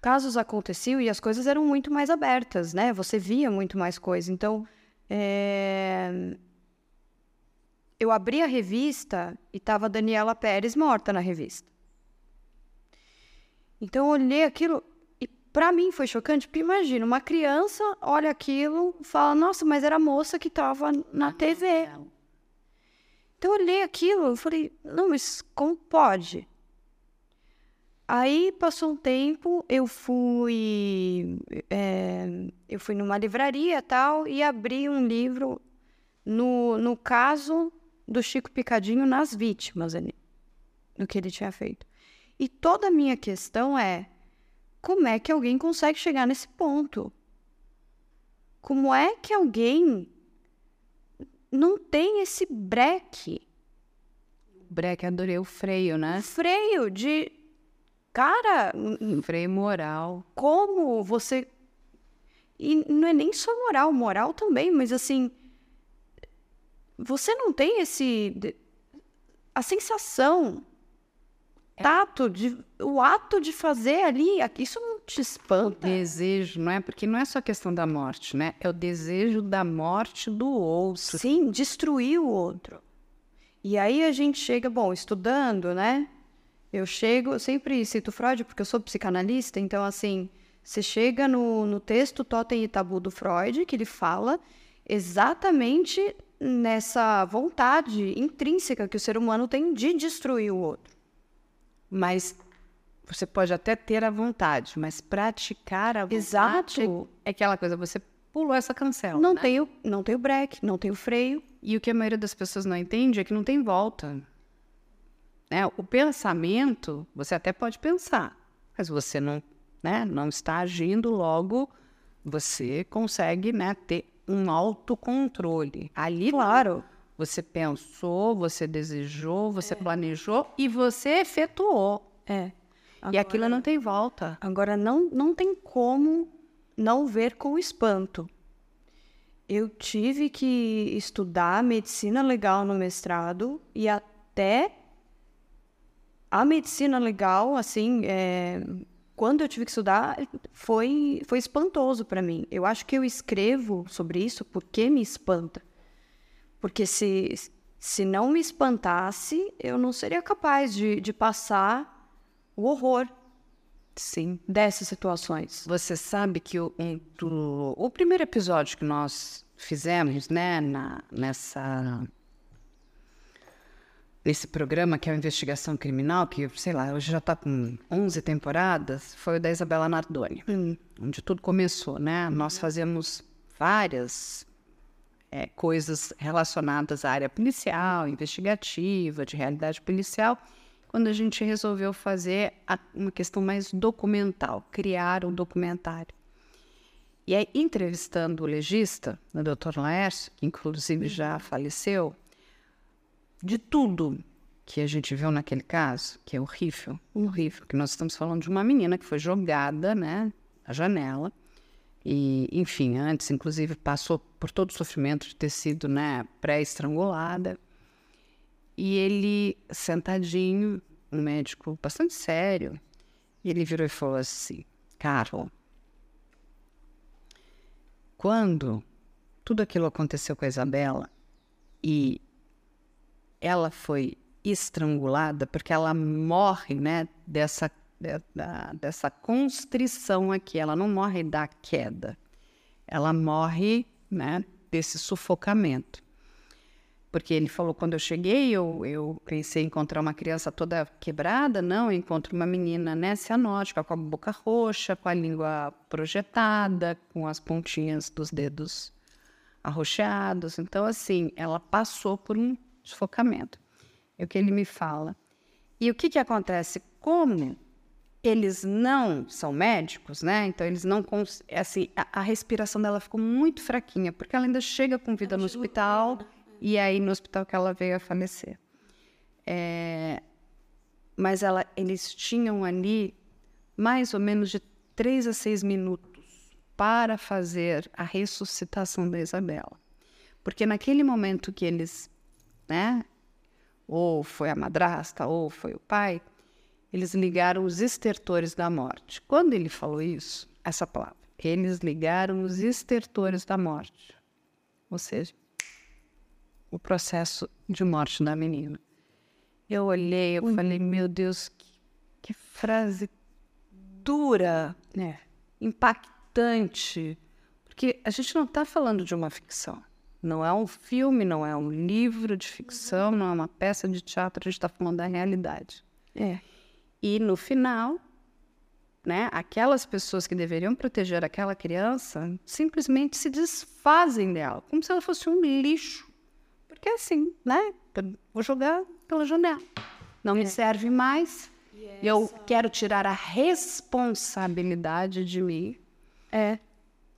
casos aconteciam e as coisas eram muito mais abertas, né? Você via muito mais coisa. Então, é, eu abri a revista e estava Daniela Pérez morta na revista. Então, eu olhei aquilo e para mim foi chocante, porque imagina, uma criança olha aquilo e fala, nossa, mas era a moça que estava na TV. Então eu olhei aquilo e falei, não, mas como pode? Aí passou um tempo, eu fui, é, eu fui numa livraria tal e abri um livro no, no caso do Chico Picadinho nas vítimas ali, do que ele tinha feito. E toda a minha questão é como é que alguém consegue chegar nesse ponto? Como é que alguém não tem esse breque, Breck, adorei o freio, né? freio de cara, Freio moral. como você e não é nem só moral, moral também, mas assim, você não tem esse a sensação tato de o ato de fazer ali, isso não te espanta. Desejo, não é? Porque não é só questão da morte, né? É o desejo da morte do outro. Sim, destruir o outro. E aí a gente chega, bom, estudando, né? Eu chego, eu sempre cito Freud porque eu sou psicanalista, então assim, você chega no, no texto Totem e Tabu do Freud, que ele fala exatamente nessa vontade intrínseca que o ser humano tem de destruir o outro. Mas você pode até ter a vontade, mas praticar a vontade Exato. é aquela coisa, você pulou essa cancela. Não né? tem o, não tem o break, não tem o freio. E o que a maioria das pessoas não entende é que não tem volta. Né? O pensamento, você até pode pensar, mas você não, né, não está agindo, logo você consegue né, ter um autocontrole. Ali, Claro. você pensou, você desejou, você planejou e você efetuou. É. E aquilo não tem volta. Agora, não, não tem como não ver com espanto. Eu tive que estudar medicina legal no mestrado e até a medicina legal, assim, é, quando eu tive que estudar, foi, foi espantoso para mim. Eu acho que eu escrevo sobre isso porque me espanta. Porque se, se não me espantasse, eu não seria capaz de, de passar o horror Sim. dessas situações. Você sabe que o, do- o primeiro episódio que nós fizemos, né, na, nessa nesse programa que é a investigação criminal, que sei lá, hoje já está com 11 temporadas, foi o da Isabela Nardoni, onde tudo começou, né? Nós fazemos várias é, coisas relacionadas à área policial, investigativa, de realidade policial, quando a gente resolveu fazer a- uma questão mais documental, criar um documentário. E aí, entrevistando o legista, o Dr. Laércio, que inclusive já faleceu, de tudo que a gente viu naquele caso, que é horrível, horrível, que nós estamos falando de uma menina que foi jogada, né, da janela, e, enfim, antes, inclusive, passou por todo o sofrimento de ter sido, né, pré-estrangulada. E ele, sentadinho, um médico bastante sério, ele virou e falou assim: Carol, quando tudo aquilo aconteceu com a Isabela e ela foi estrangulada, porque ela morre, né, dessa, de- da- dessa constrição aqui, ela não morre da queda, ela morre, né, desse sufocamento. Porque ele falou, quando eu cheguei, eu, eu pensei em encontrar uma criança toda quebrada. Não, eu encontro uma menina né, cianótica, com a boca roxa, com a língua projetada, com as pontinhas dos dedos arroxeados. Então, assim, ela passou por um sufocamento. É o que ele me fala. E o que, que acontece? Como eles não são médicos, né? Então eles não cons... assim, a, a respiração dela ficou muito fraquinha, porque ela ainda chega com vida no hospital e aí no hospital que ela veio a falecer. É, Mas ela, eles tinham ali mais ou menos de três a seis minutos para fazer a ressuscitação da Isabela, porque naquele momento que eles, né? Ou foi a madrasta, ou foi o pai, eles ligaram os estertores da morte. Quando ele falou isso, essa palavra, eles ligaram os estertores da morte. Ou seja, o processo de morte da menina. Eu olhei, eu falei, meu Deus, que, que frase dura, É. impactante. Porque a gente não está falando de uma ficção. Não é um filme, não é um livro de ficção, não é uma peça de teatro, a gente está falando da realidade. É. E no final, né, aquelas pessoas que deveriam proteger aquela criança simplesmente se desfazem dela, como se ela fosse um lixo. Porque assim, né? Vou jogar pela janela. Não me serve mais. Eu quero tirar a responsabilidade de mim É.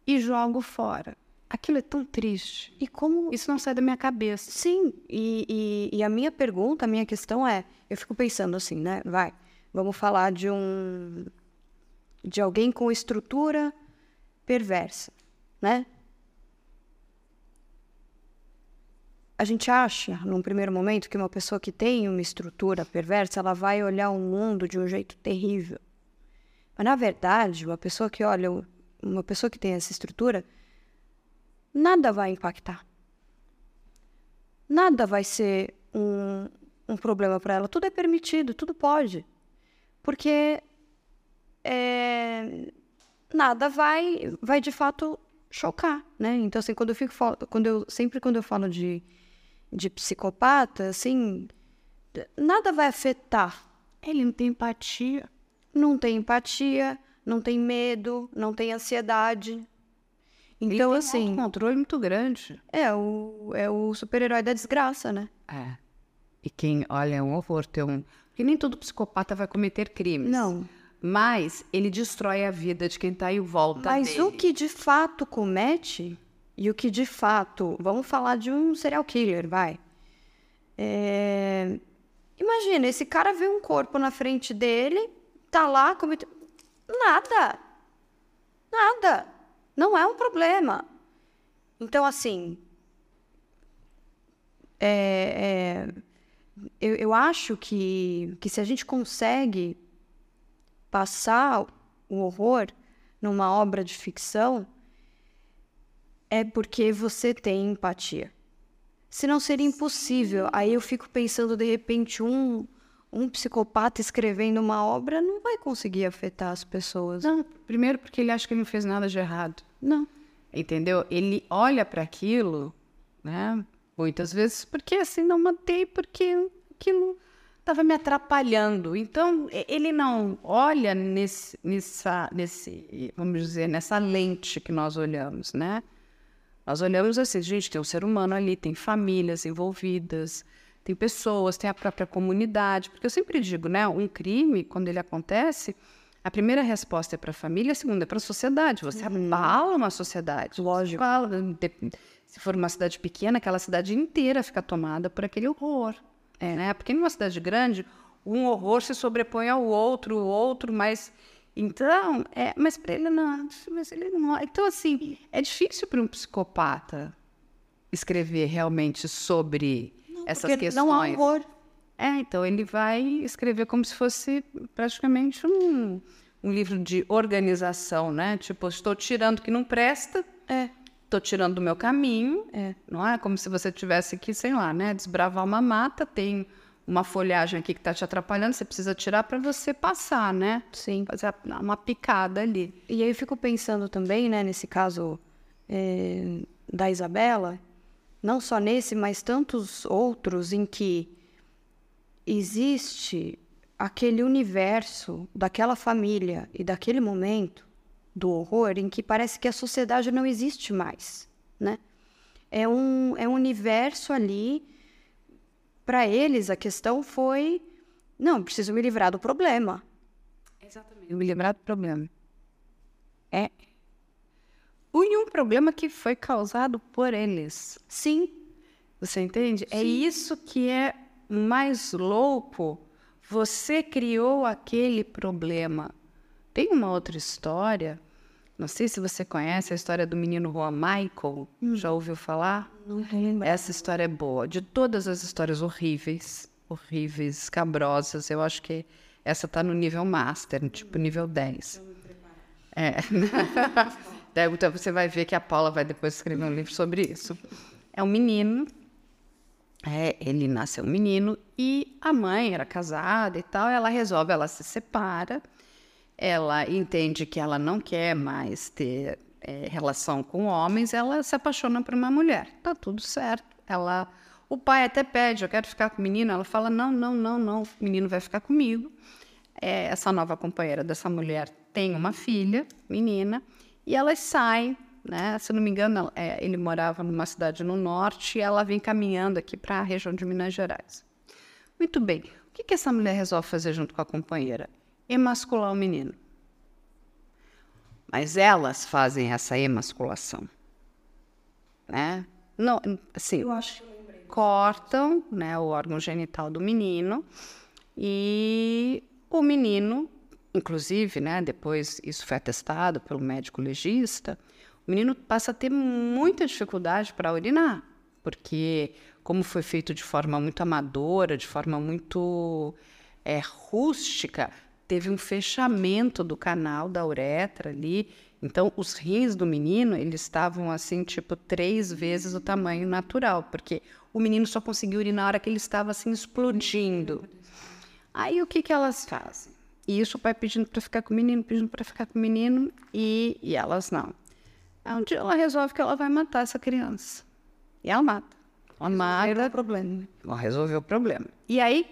e jogo fora. Aquilo é tão triste. E como. Isso não sai da minha cabeça. Sim, e, e, e a minha pergunta, a minha questão é: eu fico pensando assim, né? Vai, vamos falar de um. de alguém com estrutura perversa, né? A gente acha, num primeiro momento, que uma pessoa que tem uma estrutura perversa, ela vai olhar o mundo de um jeito terrível. Mas, na verdade, uma pessoa que olha, uma pessoa que tem essa estrutura, nada vai impactar. Nada vai ser um, um problema para ela. Tudo é permitido, tudo pode. Porque é, nada vai, vai de fato chocar, né? Então, assim, quando eu fico, quando eu, sempre quando eu falo de, de psicopata, assim, nada vai afetar. Ele não tem empatia. Não tem empatia, não tem medo, não tem ansiedade. Então, assim, um controle muito grande. é o, é o super-herói da desgraça, né? É. E quem olha é um horror ter um. Porque nem todo psicopata vai cometer crimes. Não. mas ele destrói a vida de quem está em volta Mas dele. o que de fato comete e o que de fato. Vamos falar de um serial killer, vai. É, Imagina, esse cara vê um corpo na frente dele, tá lá cometendo. Nada. Nada. Não é um problema. Então, assim. é, é, eu, eu acho que, que se a gente consegue passar o horror numa obra de ficção, é porque você tem empatia. Senão seria impossível. Aí eu fico pensando, de repente, um, um psicopata escrevendo uma obra não vai conseguir afetar as pessoas. Não, primeiro porque ele acha que ele não fez nada de errado. Não. Entendeu? Ele olha para aquilo, né? Muitas vezes porque assim não mantei porque aquilo estava me atrapalhando. Então ele não olha nesse, nessa, nesse, vamos dizer, nessa lente que nós olhamos, né? Nós olhamos assim, gente, tem um ser humano ali, tem famílias envolvidas, tem pessoas, tem a própria comunidade. Porque eu sempre digo, né? Um crime, quando ele acontece, a primeira resposta é para a família, a segunda é para a sociedade. Você abala uma sociedade. Lógico. Abala, se for uma cidade pequena, aquela cidade inteira fica tomada por aquele horror. É, né? Porque numa cidade grande, um horror se sobrepõe ao outro, o outro, mas então, é, mas para ele não, mas ele não. Então assim, é difícil para um psicopata escrever realmente sobre essas Porque questões. não há horror. É, então ele vai escrever como se fosse praticamente um, um livro de organização, né? Tipo, estou tirando o que não presta, É. estou tirando do meu caminho. É. Não é como se você tivesse que, sei lá, né? Desbravar uma mata, tem uma folhagem aqui que está te atrapalhando, você precisa tirar para você passar, né? Sim. Fazer uma picada ali. E aí eu fico pensando também, né, nesse caso é, da Isabela, não só nesse, mas tantos outros em que existe aquele universo daquela família e daquele momento do horror em que parece que a sociedade não existe mais, né? É um, é um universo ali. Para eles, a questão foi: não, preciso me livrar do problema. Exatamente. Me lembrar do problema. É. E um problema que foi causado por eles. Sim, Você entende? É isso que é mais louco. Você criou aquele problema. Tem uma outra história, não sei se você conhece a história do menino Juan Michael. Já ouviu falar? não lembro. Essa história é boa. De todas as histórias horríveis, horríveis, escabrosas, eu acho que essa tá no nível master, tipo nível 10. É. Daí, Então você vai ver que a Paula vai depois escrever um livro sobre isso. É um menino, é, ele nasceu um menino e a mãe era casada e tal. Ela resolve, ela se separa, ela entende que ela não quer mais ter é, relação com homens, ela se apaixona por uma mulher. Tá tudo certo. Ela, o pai até pede, eu quero ficar com o menino. Ela fala, não, não, não, não, o menino vai ficar comigo. É, essa nova companheira dessa mulher tem uma filha, menina, e elas saem, né? Se não me engano, é, ele morava numa cidade no norte e ela vem caminhando aqui para a região de Minas Gerais. Muito bem. O que, que essa mulher resolve fazer junto com a companheira? Emascular o menino. Mas elas fazem essa emasculação, né? Não, assim, Eu acho cortam né, o órgão genital do menino e o menino, inclusive, né, depois isso foi atestado pelo médico legista, o menino passa a ter muita dificuldade para urinar, porque como foi feito de forma muito amadora, de forma muito é, rústica, teve um fechamento do canal da uretra ali. Então, os rins do menino, eles estavam assim, tipo, três vezes o tamanho natural, porque o menino só conseguiu urinar na hora que ele estava assim, explodindo. Aí, o que, que elas fazem? E isso o pai pedindo para ficar com o menino, pedindo para ficar com o menino, e, e elas não. Aí, um dia ela resolve que ela vai matar essa criança. E ela mata. Ela mata. O problema. Ela resolveu o problema. E aí,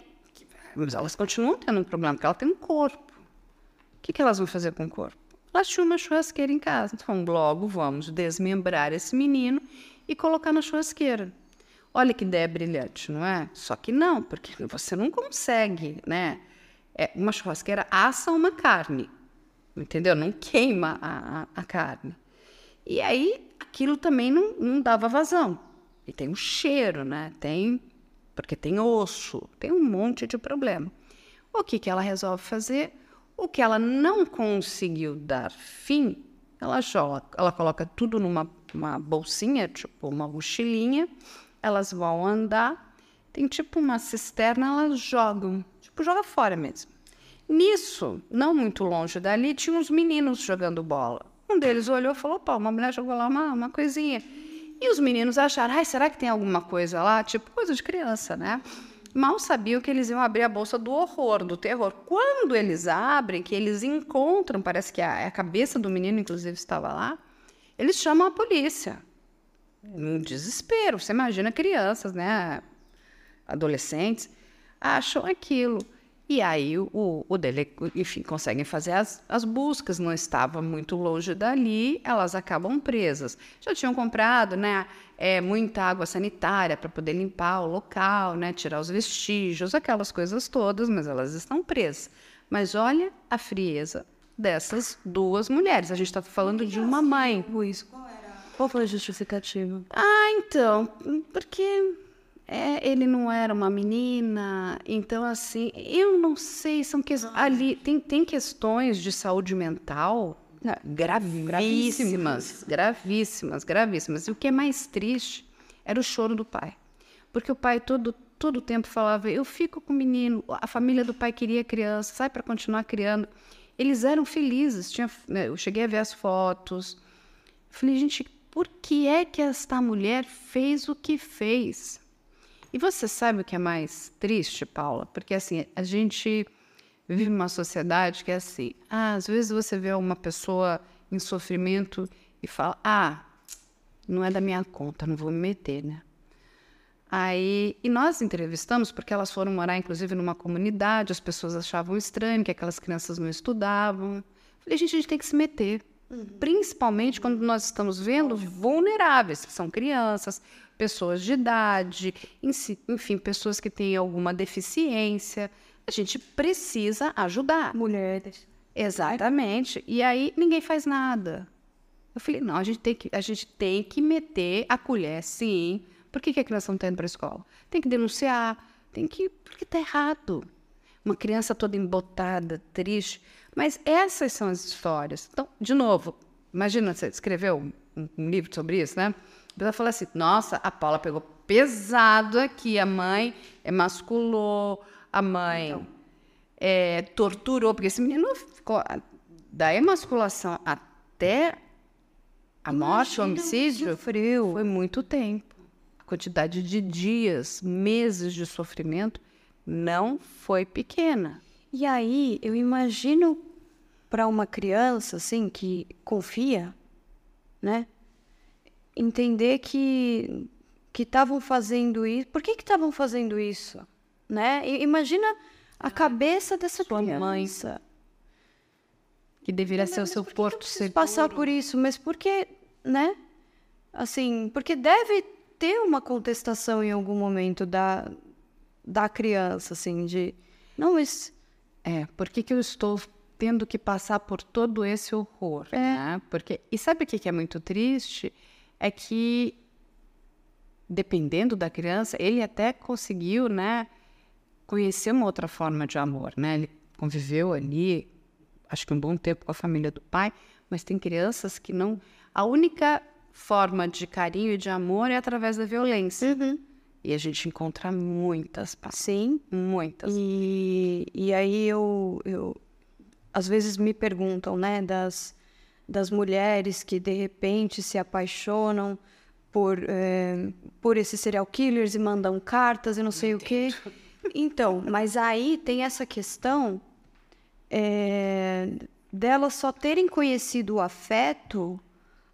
mas elas continuam tendo um problema, porque ela tem um corpo. O que, que elas vão fazer com o corpo? Elas tinham uma churrasqueira em casa. Então, logo vamos desmembrar esse menino e colocar na churrasqueira. Olha que ideia brilhante, não é? Só que não, porque você não consegue, né? É, uma churrasqueira assa uma carne, entendeu? Não queima a, a, a carne. E aí aquilo também não, não dava vazão. E tem um cheiro, né? Tem porque tem osso, tem um monte de problema. O que, que ela resolve fazer? O que ela não conseguiu dar fim, ela joga, ela coloca tudo numa uma bolsinha, tipo uma mochilinha, elas vão andar, tem tipo uma cisterna, elas jogam, tipo joga fora mesmo. Nisso, não muito longe dali, tinha uns meninos jogando bola. Um deles olhou e falou: pô, uma mulher jogou lá uma, uma coisinha. E os meninos acharam: ai, será que tem alguma coisa lá? Tipo coisa de criança, né? Mal sabiam que eles iam abrir a bolsa do horror, do terror. Quando eles abrem, que eles encontram, parece que a, a cabeça do menino, inclusive, estava lá, eles chamam a polícia. Um desespero. Você imagina crianças, né? Adolescentes, acham aquilo. E aí o, o dele, enfim, conseguem fazer as, as buscas, não estava muito longe dali, elas acabam presas. Já tinham comprado, né, é, muita água sanitária para poder limpar o local, né, tirar os vestígios, aquelas coisas todas, mas elas estão presas. Mas olha a frieza dessas duas mulheres. A gente está falando de uma mãe. Isso, qual era? Qual foi a justificativa? Ah, então, porque é, ele não era uma menina, então assim, eu não sei, são que ali tem, tem questões de saúde mental gravíssimas, gravíssimas, gravíssimas. E o que é mais triste era o choro do pai, porque o pai todo todo tempo falava: eu fico com o menino, a família do pai queria criança, sai para continuar criando. Eles eram felizes. Tinha, né, eu cheguei a ver as fotos. Falei, gente, por que é que esta mulher fez o que fez? E você sabe o que é mais triste, Paula? Porque assim, a gente vive numa sociedade que é assim. Ah, às vezes você vê uma pessoa em sofrimento e fala: "Ah, não é da minha conta, não vou me meter, né?" Aí, e nós entrevistamos porque elas foram morar inclusive numa comunidade, as pessoas achavam estranho que aquelas crianças não estudavam. Falei, gente, a gente tem que se meter. Uhum. Principalmente quando nós estamos vendo vulneráveis, que são crianças, pessoas de idade, enfim, pessoas que têm alguma deficiência. A gente precisa ajudar. Mulheres. Exatamente. E aí ninguém faz nada. Eu falei, não, a gente tem que, a gente tem que meter a colher, sim. Por que, que a criança não está indo para a escola? Tem que denunciar, tem que. Porque está errado. Uma criança toda embotada, triste. Mas essas são as histórias. Então, de novo, imagina você escreveu um, um livro sobre isso, né? Ela falou assim: nossa, a Paula pegou pesado aqui, a mãe emasculou, a mãe então. é, torturou, porque esse menino ficou da emasculação até a morte, o homicídio, sofreu. foi muito tempo. A quantidade de dias, meses de sofrimento não foi pequena. E aí, eu imagino para uma criança assim que confia, né? Entender que que estavam fazendo isso. Por que estavam fazendo isso, né? E, imagina a cabeça dessa Sua criança. mãe que deveria ser o seu porto seguro. Passar por isso, mas por que, né? Assim, porque deve ter uma contestação em algum momento da da criança, assim, de não, mas é, por que, que eu estou tendo que passar por todo esse horror, é. né? Porque e sabe o que, que é muito triste? É que, dependendo da criança, ele até conseguiu, né, conhecer uma outra forma de amor, né? Ele conviveu ali, acho que um bom tempo com a família do pai, mas tem crianças que não. A única forma de carinho e de amor é através da violência. Uhum. E a gente encontra muitas. Sim. Muitas. E, e aí eu, eu. Às vezes me perguntam, né, das das mulheres que de repente se apaixonam por, é, por esses serial killers e mandam cartas e não sei o quê. Então, mas aí tem essa questão é, delas só terem conhecido o afeto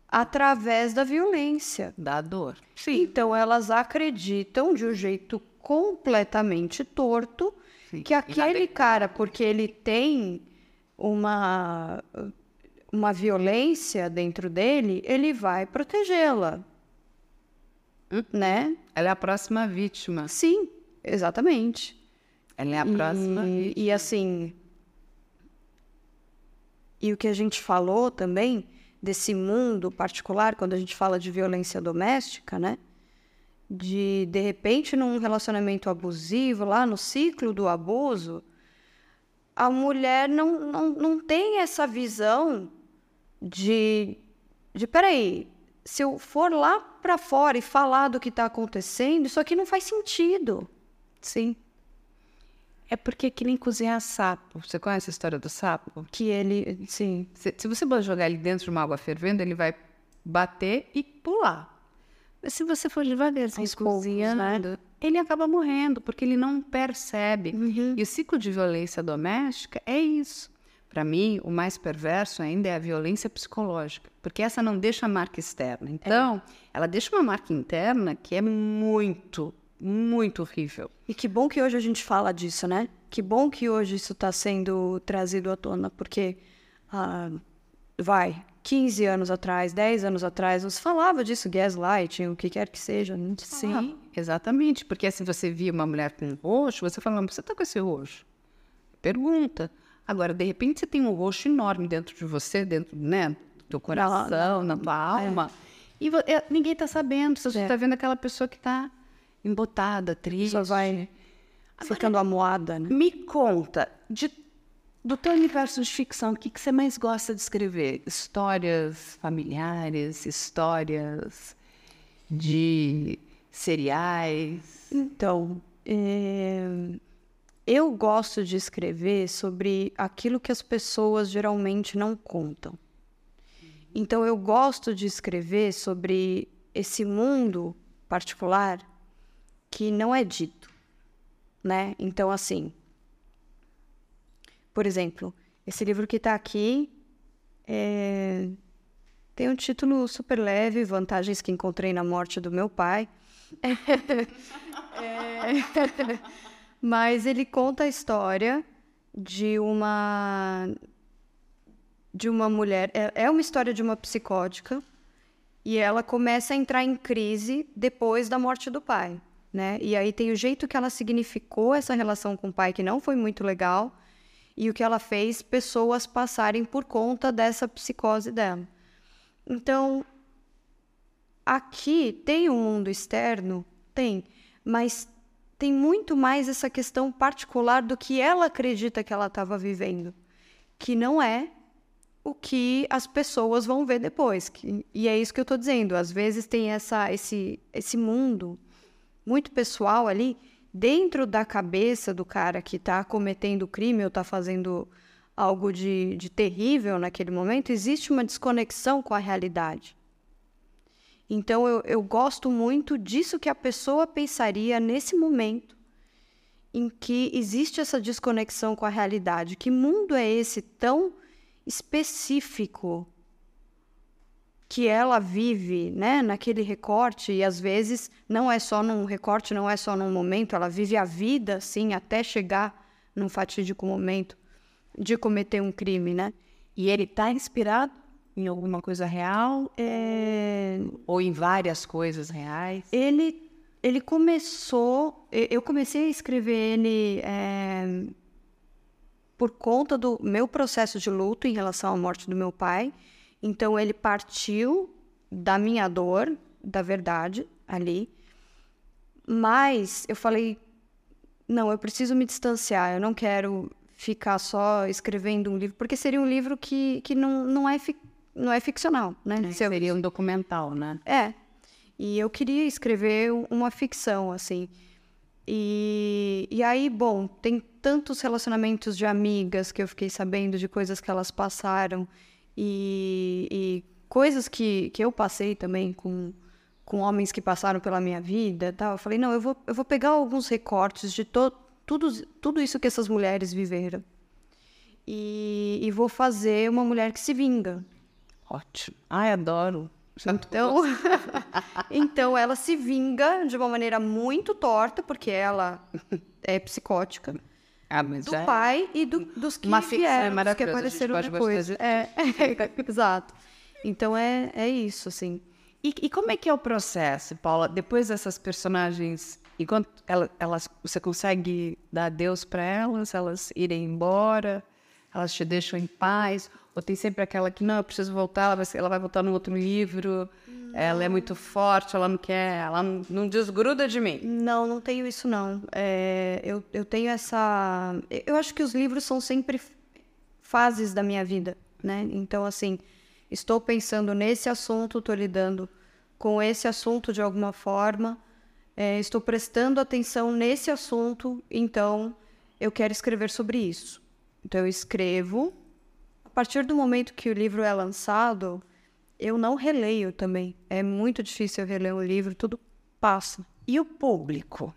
através da violência. Da dor. Sim. Então elas acreditam de um jeito completamente torto Sim. que aquele cara, porque ele tem uma uma violência dentro dele, ele vai protegê-la. Hum? Né? Ela é a próxima vítima. Sim, exatamente. Ela é a próxima. E, e assim. E o que a gente falou também desse mundo particular, quando a gente fala de violência doméstica, né? De, de repente, num relacionamento abusivo, lá no ciclo do abuso, a mulher não, não, não tem essa visão de, de peraí, se eu for lá para fora e falar do que está acontecendo, isso aqui não faz sentido. Sim. É porque que nem cozinhar sapo. Você conhece a história do sapo? Que ele, sim. Se, se você jogar ele dentro de uma água fervendo, ele vai bater e pular. Mas se você for devagarzinho cozinhando, né? ele acaba morrendo, porque ele não percebe. Uhum. E o ciclo de violência doméstica é isso. Para mim, o mais perverso ainda é a violência psicológica, porque essa não deixa marca externa. Então, é. ela deixa uma marca interna que é muito, muito horrível. E que bom que hoje a gente fala disso, né? Que bom que hoje isso está sendo trazido à tona, porque ah, vai, 15 anos atrás, 10 anos atrás, você falava disso, gaslighting, o que quer que seja. Não Sim, exatamente. Porque se assim, você via uma mulher com roxo, você falava, você está com esse roxo? Pergunta. Agora, de repente, você tem um roxo enorme dentro de você, dentro né, do teu coração, na tua alma. É. E é, ninguém está sabendo. Você está é. vendo aquela pessoa que está embotada, triste. Só vai Agora, ficando amoada, né? Me conta, de, do teu universo de ficção, o que, que você mais gosta de escrever? Histórias familiares, histórias de seriais? Então, é eu gosto de escrever sobre aquilo que as pessoas geralmente não contam. Então, eu gosto de escrever sobre esse mundo particular que não é dito, né? Então, assim, por exemplo, esse livro que está aqui é... tem um título super leve, Vantagens que encontrei na morte do meu pai. é... Mas ele conta a história de uma de uma mulher, é, é uma história de uma psicótica e ela começa a entrar em crise depois da morte do pai, né? E aí tem o jeito que ela significou essa relação com o pai que não foi muito legal e o que ela fez pessoas passarem por conta dessa psicose dela. Então, aqui tem um mundo externo, tem, mas tem muito mais essa questão particular do que ela acredita que ela estava vivendo, que não é o que as pessoas vão ver depois. Que, e é isso que eu estou dizendo. Às vezes tem essa, esse, esse mundo muito pessoal ali dentro da cabeça do cara que está cometendo crime ou está fazendo algo de, de terrível naquele momento, existe uma desconexão com a realidade. Então eu, eu gosto muito disso que a pessoa pensaria nesse momento em que existe essa desconexão com a realidade. Que mundo é esse tão específico que ela vive, né, naquele recorte e às vezes não é só num recorte, não é só num momento, ela vive a vida assim até chegar num fatídico momento de cometer um crime, né? E ele está inspirado em alguma coisa real é... ou em várias coisas reais? Ele, ele começou, eu comecei a escrever ele é, por conta do meu processo de luto em relação à morte do meu pai. Então ele partiu da minha dor, da verdade ali. Mas eu falei, não, eu preciso me distanciar, eu não quero ficar só escrevendo um livro, porque seria um livro que, que não, não é não é ficcional, né? É, seria um documental, né? É. E eu queria escrever uma ficção, assim. E, e aí, bom, tem tantos relacionamentos de amigas que eu fiquei sabendo de coisas que elas passaram e, e coisas que, que eu passei também com, com homens que passaram pela minha vida tal. Eu falei, não, eu vou, eu vou pegar alguns recortes de to, tudo, tudo isso que essas mulheres viveram e, e vou fazer uma mulher que se vinga, Ótimo. Ai, adoro. Então, então ela se vinga de uma maneira muito torta, porque ela é psicótica. Ah, mas do é... pai e do, dos que uma vieram, é que apareceram depois. De... É, é, exato. Então é, é isso, assim. E, e, como é que é o processo, Paula? Depois dessas personagens Enquanto ela, elas, você consegue dar adeus para elas, elas irem embora, elas te deixam em paz, ou tem sempre aquela que não, eu preciso voltar, ela vai, ela vai voltar no outro livro, não. ela é muito forte, ela não quer, ela não, não desgruda de mim. Não, não tenho isso não. É, eu, eu tenho essa, eu acho que os livros são sempre fases da minha vida, né? Então assim, estou pensando nesse assunto, estou lidando com esse assunto de alguma forma, é, estou prestando atenção nesse assunto, então eu quero escrever sobre isso. Então eu escrevo. A partir do momento que o livro é lançado, eu não releio também. É muito difícil eu reler um livro, tudo passa. E o público?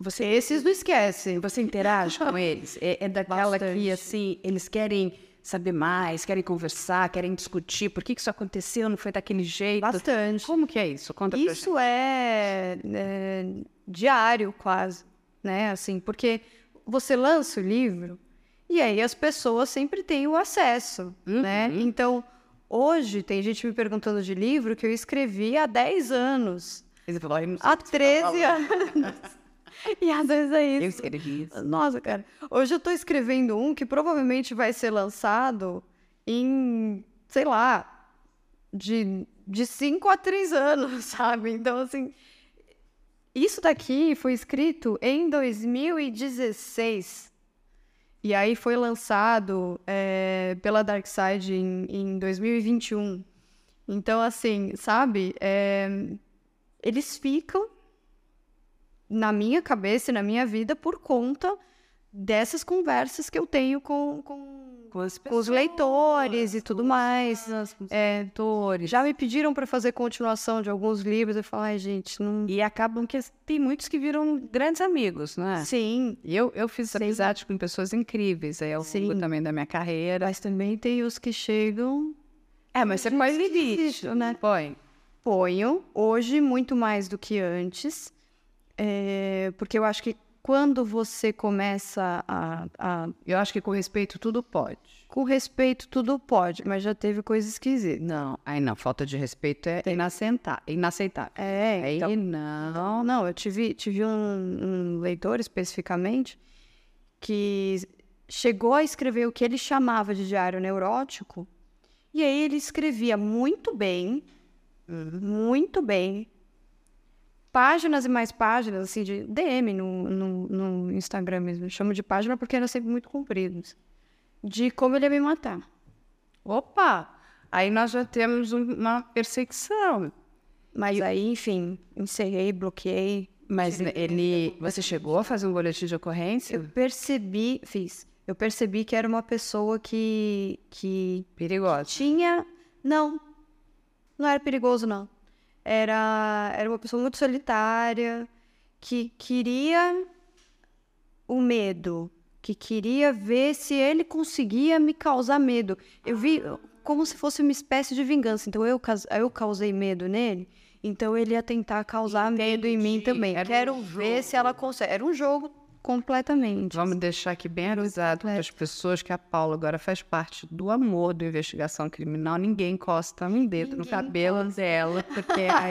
Você, esses não esquece. Você interage com eles? É, é daquela Bastante. que, assim, eles querem saber mais, querem conversar, querem discutir por que, que isso aconteceu, não foi daquele jeito. Bastante. Como que é isso? Conta isso é, é, diário quase, né? Assim, porque você lança o livro e aí as pessoas sempre têm o acesso, uhum. né? Então, hoje tem gente me perguntando de livro que eu escrevi há 10 anos. Há 13 anos. E às vezes é isso. Eu escrevi isso. Nossa, cara. Hoje eu tô escrevendo um que provavelmente vai ser lançado em, sei lá, de, de cinco a três anos, sabe? Então, assim. Isso daqui foi escrito em 2016. E aí foi lançado é, pela Darkside em, em 2021. Então, assim, sabe? É, eles ficam na minha cabeça e na minha vida por conta dessas conversas que eu tenho com, com, com, pessoas, com os leitores e tudo mais. é, leitores. Já me pediram para fazer continuação de alguns livros. Eu falei, ai, gente, não. E acabam que tem muitos que viram grandes amigos, não é? Sim. E eu, eu fiz Sim. amizade com pessoas incríveis aí ao longo também da minha carreira. Mas também tem os que chegam. É, mas você põe limite, né? Põe. Ponho. Hoje, muito mais do que antes. É, porque eu acho que quando você começa a, a, Eu acho que com respeito tudo pode. Com respeito tudo pode, mas já teve coisa esquisita. Não, aí não, falta de respeito é inaceitável. É, aí então, não. Não, eu tive, tive um, um leitor especificamente que chegou a escrever o que ele chamava de diário neurótico, e aí ele escrevia muito bem, muito bem, páginas e mais páginas, assim, de DM no, no, no Instagram mesmo. Eu chamo de página porque eram sempre muito compridos. De como ele ia me matar. Opa! Aí nós já temos uma perseguição. Mas aí, enfim, encerrei, bloqueei. Mas ele. Você chegou a fazer um boletim de ocorrência? Eu percebi, fiz. Eu percebi que era uma pessoa que. que Perigosa. Tinha. Não. Não era perigoso, não era, era uma pessoa muito solitária, que queria o medo, que queria ver se ele conseguia me causar medo. Eu vi como se fosse uma espécie de vingança. Então eu, eu causei medo nele, então ele ia tentar causar Entendi. medo em mim também. Era Quero um ver se ela consegue. Era um jogo Completamente. Vamos deixar aqui bem avisado para as pessoas que a Paula agora faz parte do amor do investigação criminal. Ninguém encosta um dedo Ninguém no cabelo encosta. dela, porque aí.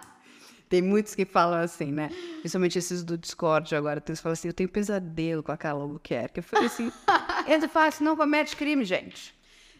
Tem muitos que falam assim, né? Principalmente esses do Discord agora. Eles falam assim: eu tenho pesadelo com a Carla Albuquerque. Eu falei assim: ele assim: não comete crime, gente.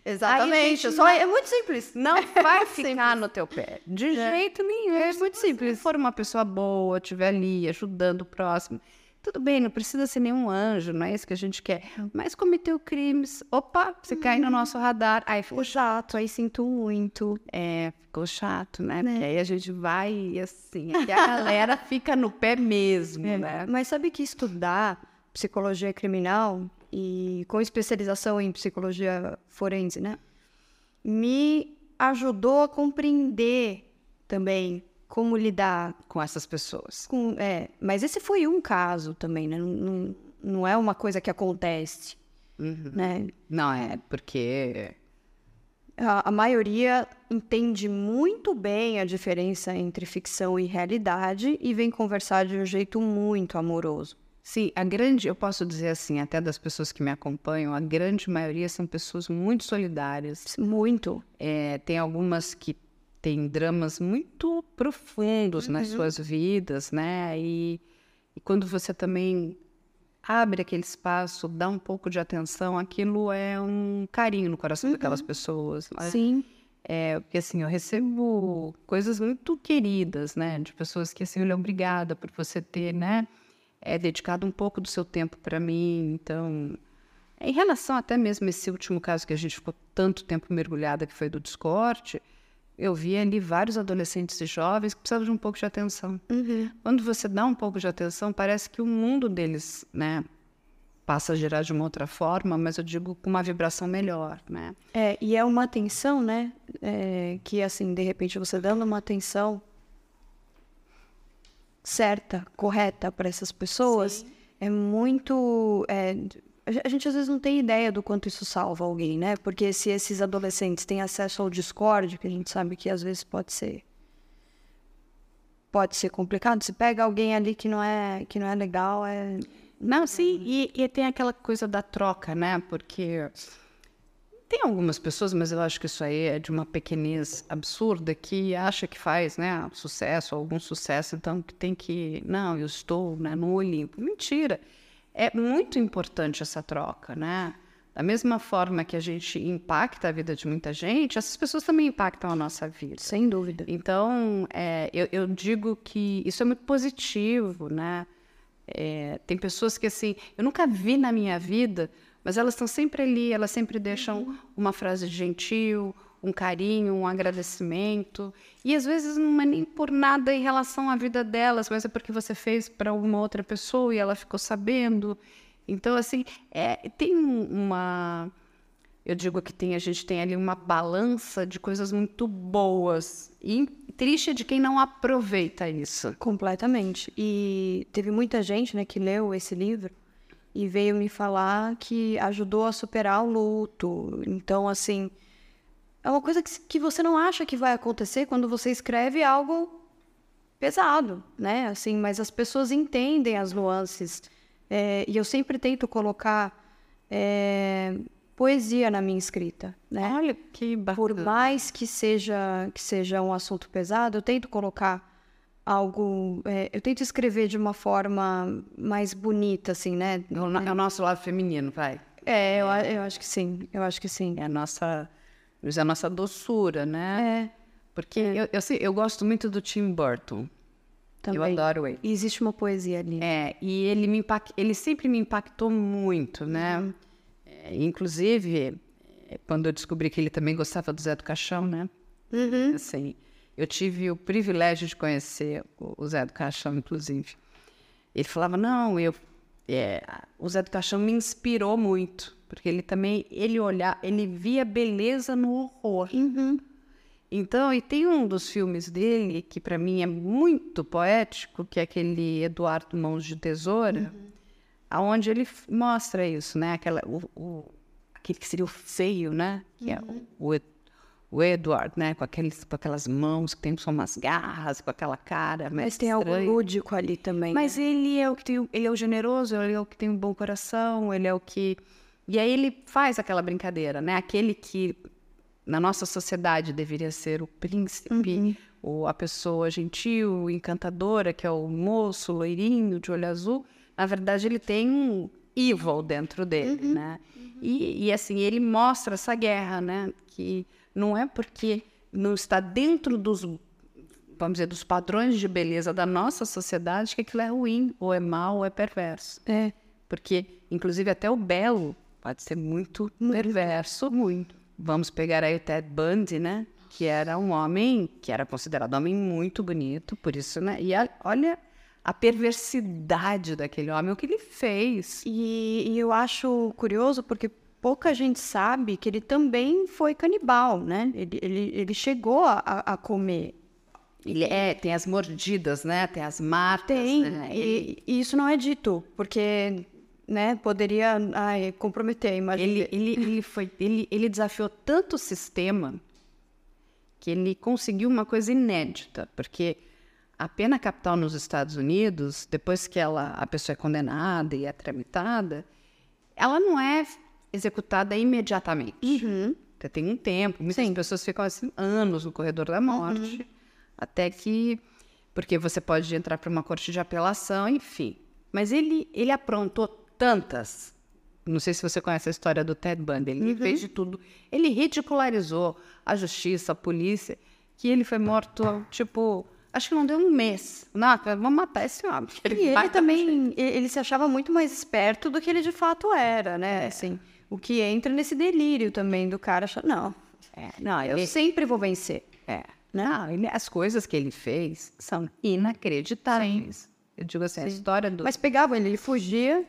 Exatamente. Só é muito simples. Não vai ficar no teu pé. De é. jeito nenhum. É muito simples. Se for uma pessoa boa, estiver ali ajudando o próximo tudo bem, não precisa ser nenhum anjo, não é isso que a gente quer. Mas cometeu crimes, opa, você cai no uhum. nosso radar. Aí ficou chato, aí sinto muito. É, ficou chato, né? né? Porque aí a gente vai e assim, a galera fica no pé mesmo, é. né? Mas sabe que estudar psicologia criminal e com especialização em psicologia forense, né? Me ajudou a compreender também como lidar com essas pessoas. Com, é, mas esse foi um caso também, né? Não, não, não é uma coisa que acontece, uhum. né? Não é, porque a, a, maioria entende muito bem a diferença entre ficção e realidade e vem conversar de um jeito muito amoroso. Sim, a grande, eu posso dizer assim, até das pessoas que me acompanham, a grande maioria são pessoas muito solidárias. Muito. É, tem algumas que têm dramas muito profundos nas suas vidas, né? E, e quando você também abre aquele espaço, dá um pouco de atenção, aquilo é um carinho no coração daquelas pessoas. né? Sim. É, porque assim, eu recebo coisas muito queridas, né? De pessoas que assim, olha, obrigada por você ter, né? É, dedicado um pouco do seu tempo para mim. Então, em relação até mesmo esse último caso que a gente ficou tanto tempo mergulhada, que foi do Discord, eu vi ali vários adolescentes e jovens que precisavam de um pouco de atenção. Quando você dá um pouco de atenção, parece que o mundo deles, né? Passa a girar de uma outra forma, mas eu digo com uma vibração melhor, né? É, e é uma atenção, né? é, que, assim, de repente você dando uma atenção certa, correta para essas pessoas, é muito. é, a ge- a gente às vezes não tem ideia do quanto isso salva alguém, né? Porque se esses adolescentes têm acesso ao Discord, que a gente sabe que às vezes pode ser. Pode ser complicado. Se pega alguém ali que não é, que não é legal, é. Não, sim, e, e tem aquela coisa da troca, né? Porque tem algumas pessoas, mas eu acho que isso aí é de uma pequenez absurda que acha que faz, né, sucesso, algum sucesso, então que tem que, não, eu estou, né, no Olimpo. Mentira. É muito importante essa troca, né? Da mesma forma que a gente impacta a vida de muita gente, essas pessoas também impactam a nossa vida. Sem dúvida. Então, é, eu, eu digo que isso é muito positivo, né? É, tem pessoas que, assim, eu nunca vi na minha vida, mas elas estão sempre ali, elas sempre deixam uma frase gentil, um carinho, um agradecimento. E às vezes não é nem por nada em relação à vida delas, mas é porque você fez para uma outra pessoa e ela ficou sabendo. Então, assim, é, tem um- uma. Eu digo que tem, a gente tem ali uma balança de coisas muito boas. E triste é de quem não aproveita isso. Completamente. E teve muita gente, né, que leu esse livro e veio me falar que ajudou a superar o luto. Então, assim, é uma coisa que, que você não acha que vai acontecer quando você escreve algo pesado, né? Assim, mas as pessoas entendem as nuances. É, e eu sempre tento colocar é, poesia na minha escrita, né? Olha que Por bacana. mais que seja que seja um assunto pesado, eu tento colocar algo, é, eu tento escrever de uma forma mais bonita, assim, né? É o, é nosso lado feminino, vai. É, eu, eu acho que sim, eu acho que sim. É a nossa, é a nossa doçura, né? É, Porque eu, eu, sei- eu gosto muito do Tim Burton. também. Eu adoro ele. E existe uma poesia ali. É, e ele me impact... ele sempre me impactou muito, né? É, inclusive, é, quando eu descobri que ele também gostava do Zé do Caixão, né? Assim, eu tive o privilégio de conhecer o, o Zé do Caixão, inclusive. Ele falava, não, eu... é, o Zé do Caixão me inspirou muito, porque ele também, ele olhar, ele via beleza no horror. Então, e tem um dos filmes dele que para mim é muito poético, que é aquele Eduardo Mãos de Tesoura, aonde ele mostra isso, né? Aquela, o, o- aquele que seria o feio, né? Que é o, o, Ed- o Edward, né? Com, aqueles, com aquelas mãos que tem só umas garras, com aquela cara. Mas tem algo estranha. lúdico ali também. Mas né? ele é o que tem, ele é o generoso, ele é o que tem um bom coração, ele é o que e aí ele faz aquela brincadeira, né? Aquele que na nossa sociedade deveria ser o príncipe, ou a pessoa gentil, encantadora, que é o moço loirinho de olho azul. Na verdade, ele tem um evil dentro dele, né? E, e assim ele mostra essa guerra, né? Que não é porque não está dentro dos vamos dizer, dos padrões de beleza da nossa sociedade, que aquilo é ruim, ou é mal, ou é perverso. É, Porque, inclusive, até o belo pode ser muito perverso. Muito. Vamos pegar aí o Ted Bundy, né? Que era um homem, que era considerado um homem muito bonito, por isso, né? E a- olha a perversidade daquele homem, o que ele fez. E, e eu acho curioso porque pouca gente sabe que ele também foi canibal, né? Ele, ele, ele chegou a, a comer. Ele é, tem as mordidas, né? Tem as marcas. Tem, né? E, e isso não é dito, porque né, poderia ai, comprometer a imagem Ele, ele, ele, foi, ele, ele desafiou tanto o sistema que ele conseguiu uma coisa inédita, porque a pena capital nos Estados Unidos, depois que ela, a pessoa é condenada e é tramitada, ela não é executada imediatamente. Até tem um tempo. Muitas Sim. pessoas ficam assim anos no corredor da morte, até que porque você pode entrar para uma corte de apelação, enfim. Mas ele ele aprontou tantas. Não sei se você conhece a história do Ted Bundy. Ele fez de tudo. Ele ridicularizou a justiça, a polícia, que ele foi morto tipo Acho que não deu um mês. Não, vamos matar esse homem. que E ele também, ele se achava muito mais esperto do que ele de fato era, né? Assim, o que entra nesse delírio também do cara achar, não, É, não, eu ele, sempre vou vencer. é, não, ele- as coisas que ele fez são inacreditáveis. Eu digo assim, a história do. Mas pegavam ele, ele fugia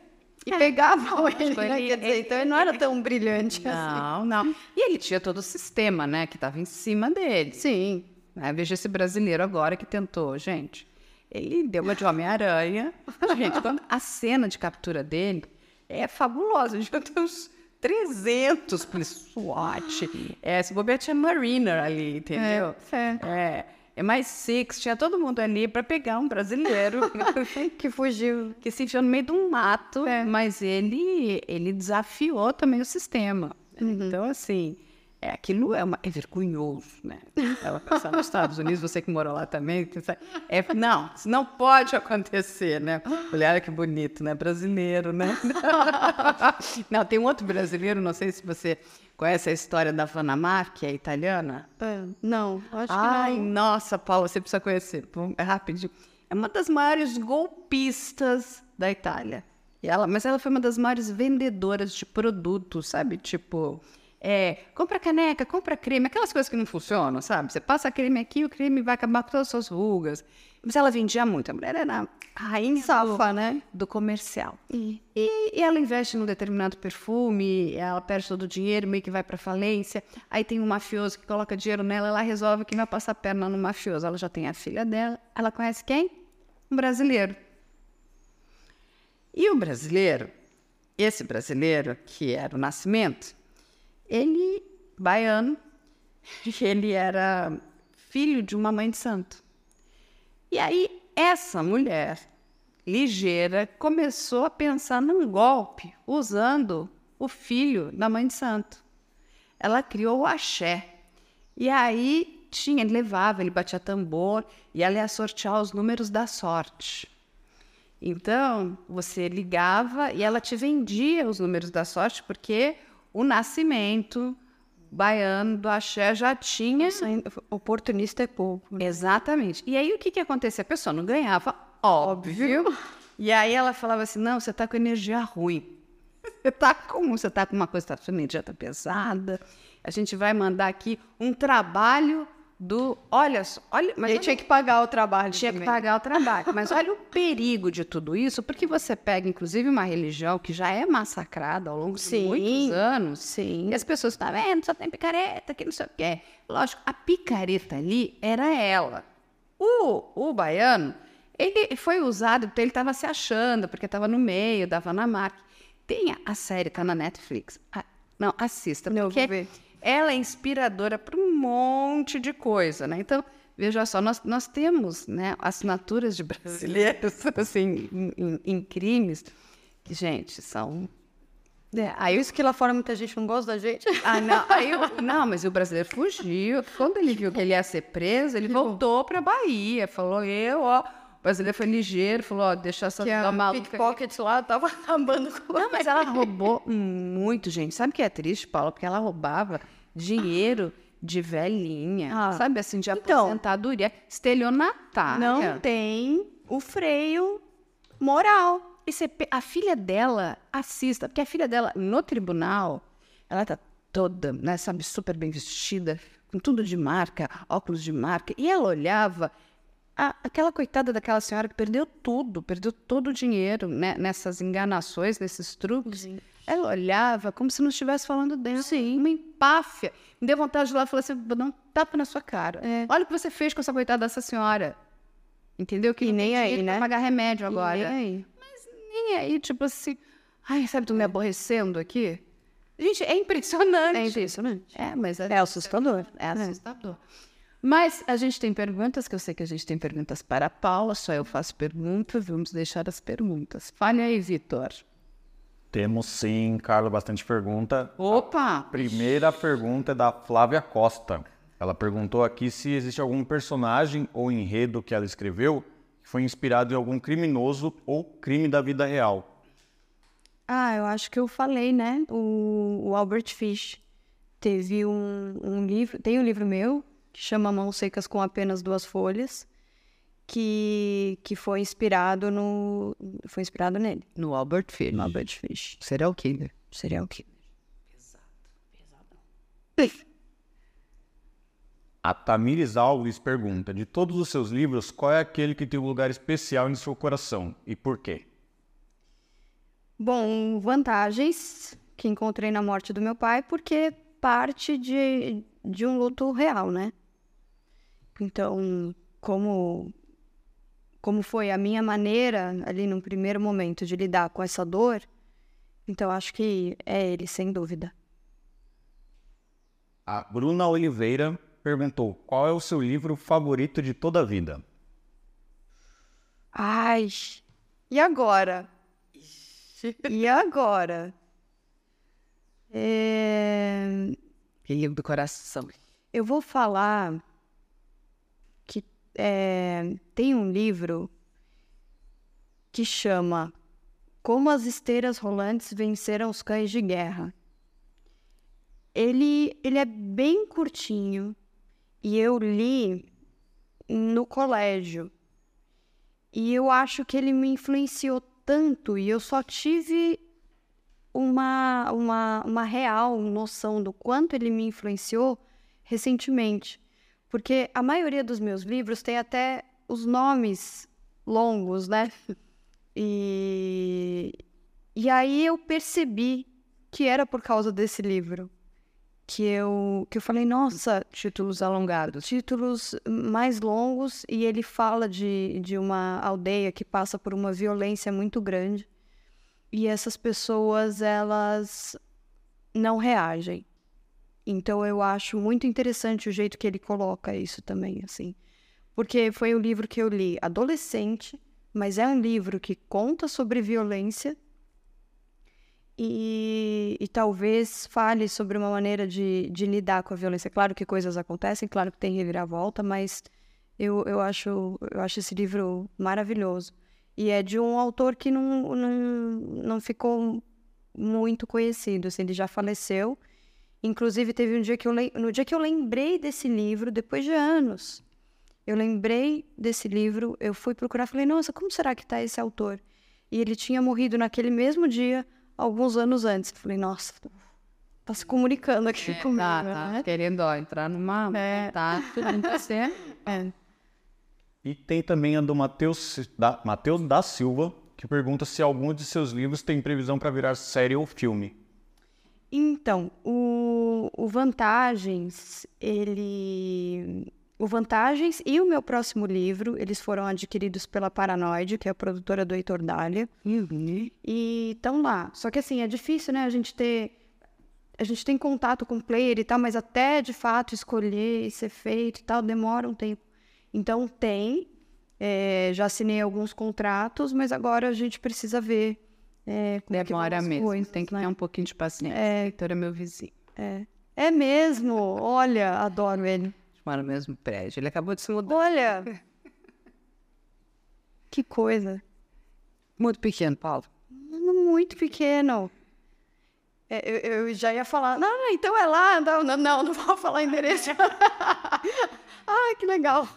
e pegavam ele, né? ele- Quer dizer, ele- então ele não era tão brilhante assim. Não, não. E ele tinha todo o sistema, né, que estava em cima dele. Sim. Né? Veja esse brasileiro agora que tentou, gente. Ele deu uma de Homem-Aranha. Gente, quando- a cena de captura dele é fabulosa. Já tem uns 300 polícia SWAT. É, se bobear, tinha Mariner ali, entendeu? É, É, é mais six, tinha todo mundo ali para pegar um brasileiro Que fugiu. que se enfiou no meio de um mato, É. mas ele, ele desafiou também o sistema. Uhum. Então, assim, é, aquilo é, uma, é vergonhoso, né? Ela passar nos Estados Unidos, você que morou lá também, é, não, isso não pode acontecer, né? Olha, que bonito, né? Brasileiro, né? não, tem um outro brasileiro, não sei se você conhece a história da Vanamar, que é italiana. É, não, acho Ai, que não. nossa, Paula, você precisa conhecer. É rapidinho. É uma das maiores golpistas da Itália. E ela, mas ela foi uma das maiores vendedoras de produtos, sabe? Tipo, é, compra caneca, compra creme, aquelas coisas que não funcionam, sabe? Você passa creme aqui, o creme vai acabar com todas as suas rugas. Mas ela vendia muito. A mulher era a rainha Safa, né? do comercial. E, e ela investe num determinado perfume, ela perde todo o dinheiro, meio que vai para falência. Aí tem um mafioso que coloca dinheiro nela, ela resolve que vai passar a perna no mafioso. Ela já tem a filha dela. Ela conhece quem? Um brasileiro. E o brasileiro, esse brasileiro, que era o Nascimento, ele, baiano, ele era filho de uma mãe de santo. E aí, essa mulher ligeira começou a pensar num golpe usando o filho da mãe de santo. Ela criou o axé. E aí tinha, ele levava, ele batia tambor e ela ia sortear os números da sorte. Então, você ligava e ela te vendia os números da sorte, porque o nascimento baiano do axé já tinha Oportunista é pouco. Exatamente. E aí o que que acontecia? A pessoa não ganhava, óbvio. E aí ela falava assim: não, você tá com energia ruim. Você tá com, você tá com uma coisa, tá, sua energia tá pesada. A gente vai mandar aqui um trabalho do. Olha só, olha, mas ele olha- tinha que pagar o trabalho tinha que também. pagar o trabalho. Mas olha o perigo de tudo isso, porque você pega, inclusive, uma religião que já é massacrada ao longo de Sim. muitos anos. Sim. E as pessoas estão vendo, só tem picareta, que não sei o quê. Lógico, a picareta ali era ela. O, o baiano, ele foi usado, porque ele estava se achando, porque estava no meio, dava na marca. Tem a, a série, tá na Netflix. Ah, não, assista, Não, porque vou ver. Ela é inspiradora para um monte de coisa, né? Então, veja só, nós, nós temos né, assinaturas de brasileiros, assim, em, em- em crimes, que, gente, são... É, aí Isso que lá fora muita gente não gosta da gente. ah, não. Aí o- não, mas o brasileiro fugiu. Quando ele viu que ele ia ser preso, ele voltou para Bahia. Falou, eu, ó. O brasileiro foi ligeiro, falou, ó, deixa essa que a maluca. pickpocket lá tava acabando com Não, mas ela roubou muito, gente. Sabe o que é triste, Paula? Porque ela roubava dinheiro de velhinha. Ah. Sabe assim, de Então. aposentadoria. Estelionatária. Não tem o freio moral. E você a filha dela assista, porque a filha dela, no tribunal, ela tá toda, né, sabe, super bem vestida, com tudo de marca, óculos de marca, e ela olhava a- aquela coitada daquela senhora que perdeu tudo, perdeu todo o dinheiro né, nessas enganações, nesses truques. Ela olhava como se não estivesse falando dela. Sim. Uma empáfia. Me deu vontade de ir lá e falar assim: vou dar um tapa na sua cara. É. Olha o que você fez com essa coitada dessa senhora. Entendeu? Que E nem aí, pra né? pagar remédio agora. E nem aí. Nem aí, tipo assim, ai, sabe, tu me aborrecendo aqui? Gente, é impressionante. É impressionante. É, mas é, É assustador. é assustador. Mas a gente tem perguntas, que eu sei que a gente tem perguntas para a Paula, só eu faço perguntas, vamos deixar as perguntas. Fale aí, Vitor. Temos sim, Carla, bastante pergunta. Opa! Primeira pergunta é da Flávia Costa. Ela perguntou aqui se existe algum personagem ou enredo que ela escreveu que foi inspirado em algum criminoso ou crime da vida real. Ah, eu acho que eu falei, né? O, o Albert Fish teve um, um livro, tem um livro meu que chama Mãos Secas com apenas duas folhas, que, que foi inspirado no foi inspirado nele, No Albert Fish. no Albert Fish. Serial killer. Serial killer. A Tamires Alves pergunta: de todos os seus livros, qual é aquele que tem um lugar especial em seu coração e por quê? Bom, vantagens que encontrei na morte do meu pai, porque parte de, de um luto real, né? Então, como, como foi a minha maneira, ali no primeiro momento, de lidar com essa dor, então acho que é ele, sem dúvida. A Bruna Oliveira perguntou: qual é o seu livro favorito de toda a vida? Ai, e agora? E agora? É... Que livro do coração. Eu vou falar é, tem um livro que chama Como as Esteiras Rolantes Venceram os Cães de Guerra. Ele, ele é bem curtinho e eu li no colégio. E eu acho que ele me influenciou tanto e eu só tive uma, uma, uma real noção do quanto ele me influenciou recentemente. Porque a maioria dos meus livros tem até os nomes longos, né? E, e aí eu percebi que era por causa desse livro. Que eu, que eu falei, nossa, Títulos alongados. títulos mais longos e ele fala de, de uma aldeia que passa por uma violência muito grande e essas pessoas elas não reagem. Então eu acho muito interessante o jeito que ele coloca isso também, assim. Porque foi um livro que eu li adolescente, mas é um livro que conta sobre violência e, e talvez fale sobre uma maneira de, de lidar com a violência. Claro que coisas acontecem, claro que tem reviravolta, mas eu, eu, acho, eu acho esse livro maravilhoso. E é de um autor que não, não, não ficou muito conhecido, assim, ele já faleceu. Inclusive, teve um dia que eu no dia que eu lembrei desse livro, depois de anos, eu lembrei desse livro, eu fui procurar, falei, nossa, como será que está esse autor? E ele tinha morrido naquele mesmo dia, alguns anos antes. Eu falei, nossa, tá se comunicando aqui comigo, Tá, tá. né? Querendo ó, entrar numa. É. Tá, tudo pra ser. É. E tem também a do Matheus da, Matheus da Silva, que pergunta se algum de seus livros tem previsão para virar série ou filme. Então, o, o Vantagens, ele. O Vantagens e o meu próximo livro, eles foram adquiridos pela Paranoide, que é a produtora do Heitor Dália. E estão lá. Só que assim, é difícil, né? A gente ter. A gente tem contato com o player e tal, mas até de fato escolher e ser feito e tal, demora um tempo. Então tem. é, já assinei alguns contratos, mas agora a gente precisa ver. É, Demora mesmo. coisas, Tem que né? ter um pouquinho de paciência. É. Heitor é meu vizinho. É. É mesmo? Olha, adoro ele. Mora no mesmo prédio. Ele acabou de se mudar. Olha! Que coisa. Muito pequeno, Paulo. Muito pequeno. É, eu, eu já ia falar, não, então é lá, não, não, não, não vou falar endereço. ah, que legal.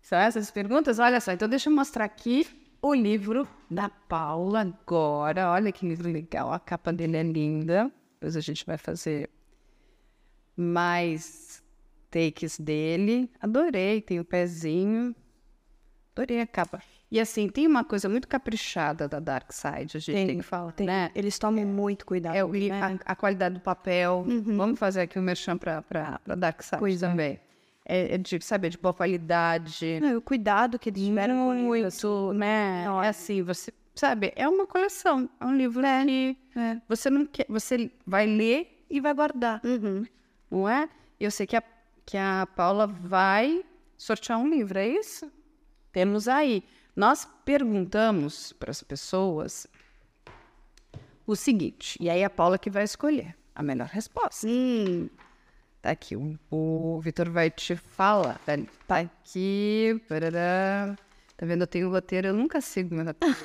São essas perguntas? Olha só, então deixa eu mostrar aqui o livro da Paula agora. Olha que livro legal, a capa dele é linda. Depois a gente vai fazer mais takes dele. Adorei, tem o pezinho. Adorei a capa. E assim, tem uma coisa muito caprichada da Dark Side, a gente tem, que falar, tem. né? Eles tomam muito cuidado. É, o né? a, a qualidade do papel. Vamos fazer aqui o merchan para a Dark Side Pois é. também. É, é de, sabe, é de boa qualidade. Não, o cuidado que eles tiveram com. Muito, né? É assim, você sabe, é uma coleção, é um livro que é. você não quer, você vai ler e vai guardar, Uhum. não é? Eu sei que a, que a Paula vai sortear um livro, é isso? Temos aí. Nós perguntamos para as pessoas o seguinte, e aí a Paula que vai escolher a melhor resposta. Hum, Tá aqui, o, o Vitor vai te falar. Tá, tá aqui. Parará. Tá vendo? Eu tenho roteiro, eu nunca sigo meu roteiro.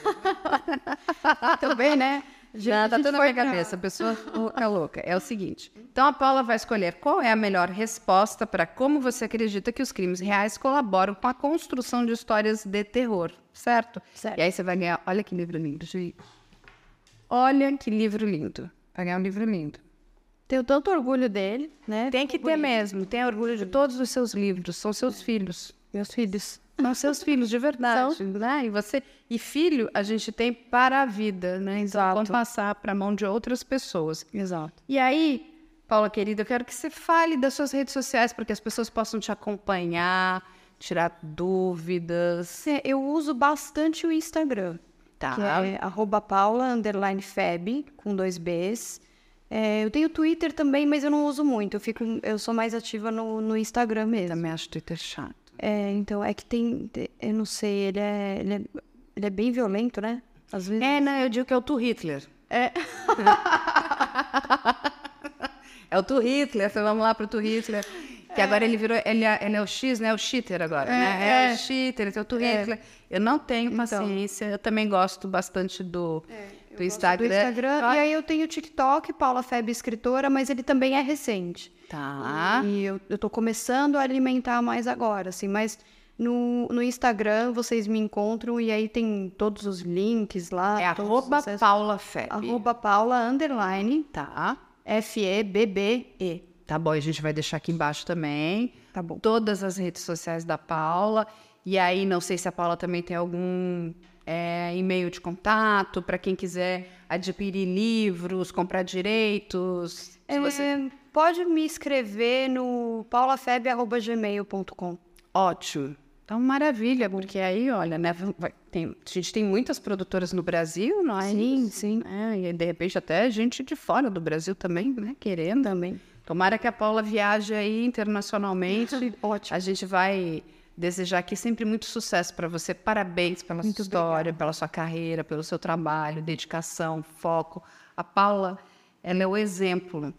também, né? Já tá tudo na minha cabeça, a pessoa fica louca. É o seguinte: então a Paula vai escolher qual é a melhor resposta para como você acredita que os crimes reais colaboram com a construção de histórias de terror, certo? Certo. E aí você vai ganhar. Olha que livro lindo, Juí. Olha que livro lindo. Vai ganhar um livro lindo. Tenho tanto orgulho dele, né? Tem que ter mesmo. Tenha orgulho de todos os seus livros. São seus filhos. Meus filhos. São seus filhos de verdade, né? E você e filho a gente tem para a vida, né? Então Exato. vamos passar para a mão de outras pessoas. Exato. E aí, Paula querida, eu quero que você fale das suas redes sociais para que as pessoas possam te acompanhar, tirar dúvidas. É, Eu uso bastante o Instagram, Tá. que é arroba paula, underline feb, com dois Bs. É, eu tenho Twitter também, mas eu não uso muito. Eu, fico, eu sou mais ativa no, no Instagram mesmo. Também acho Twitter chato. É, então, é que tem... te- Eu não sei, ele é, ele é, ele é bem violento, né? Às vezes... É, não, eu digo que é o Tu Hitler. É. é o Tu Hitler, então vamos lá pro Tu Hitler. Que agora ele virou, ele é, ele é o X, né? O cheater agora, né? É, o cheater, então o Tu Hitler. Eu não tenho paciência, eu também gosto bastante do, do Instagram. do Instagram. E aí eu tenho o TikTok, Paula Feb Escritora, mas ele também é recente. Tá. E eu, eu tô começando a alimentar mais agora, assim, mas no, no Instagram vocês me encontram e aí tem todos os links lá. É arroba. Paula Feb. Arroba Paula, underline, Tá. F-E-B-B-E. Tá bom, a gente vai deixar aqui embaixo também. Tá bom. Todas as redes sociais da Paula. E aí, não sei se a Paula também tem algum é, e-mail de contato para quem quiser adquirir livros, comprar direitos. É, você- Pode me escrever no paulafeb.gmail.com. Ótimo. Então, maravilha, porque aí, olha, né, tem- a gente tem muitas produtoras no Brasil, não é? Sim, sim. É, e de repente até gente de fora do Brasil também, né, querendo. Também. Tomara que a Paula viaje aí internacionalmente. Ótimo. A gente vai desejar aqui sempre muito sucesso para você. Parabéns pela sua história, pela sua carreira, pelo seu trabalho, dedicação, foco. A Paula, ela é o exemplo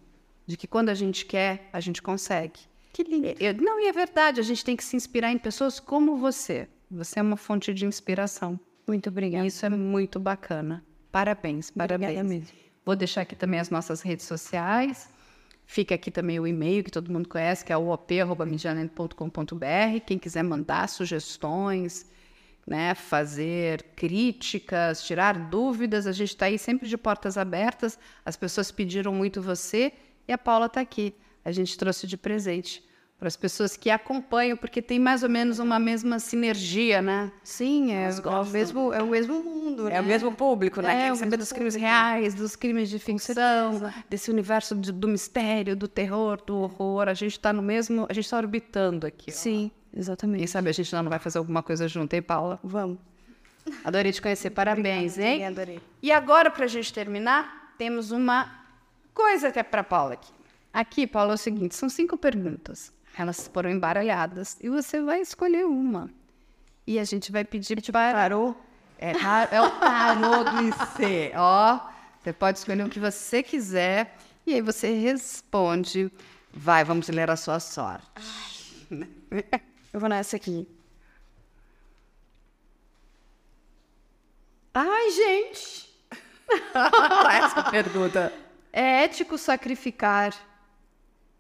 de que quando a gente quer, a gente consegue. Que lindo. Eu- não, e é verdade, a gente tem que se inspirar em pessoas como você. Você é uma fonte de inspiração. Muito obrigada. E isso é muito bacana. Parabéns, parabéns. Obrigada mesmo. Vou deixar aqui também as nossas redes sociais. Fica aqui também o e-mail que todo mundo conhece, que é o op.medianet.com.br. Quem quiser mandar sugestões, né, fazer críticas, tirar dúvidas, a gente está aí sempre de portas abertas. As pessoas pediram muito você e a Paula está aqui. A gente trouxe de presente para as pessoas que acompanham, porque tem mais ou menos uma mesma sinergia, né? Sim, é, o mesmo, é o mesmo mundo, É o né? mesmo público, né? É, Quer o saber dos crimes reais, dos crimes de ficção, desse universo de- do mistério, do terror, do horror. A gente está no mesmo. A gente está orbitando aqui. ó. Sim, Quem exatamente. sabe a gente não vai fazer alguma coisa junto, hein, Paula? Vamos. Adorei te conhecer. Parabéns, hein? Adorei. E agora, para a gente terminar, temos uma coisa que é para Paula aqui. Aqui, Paula, é o seguinte: são cinco perguntas. Elas foram embaralhadas e você vai escolher uma. E a gente vai pedir para. Parou? É, tar- é o tarô do IC, ó. Você pode escolher o que você quiser e aí você responde. Vai, vamos ler a sua sorte. Eu vou nessa aqui. Ai, gente! Essa pergunta. É ético sacrificar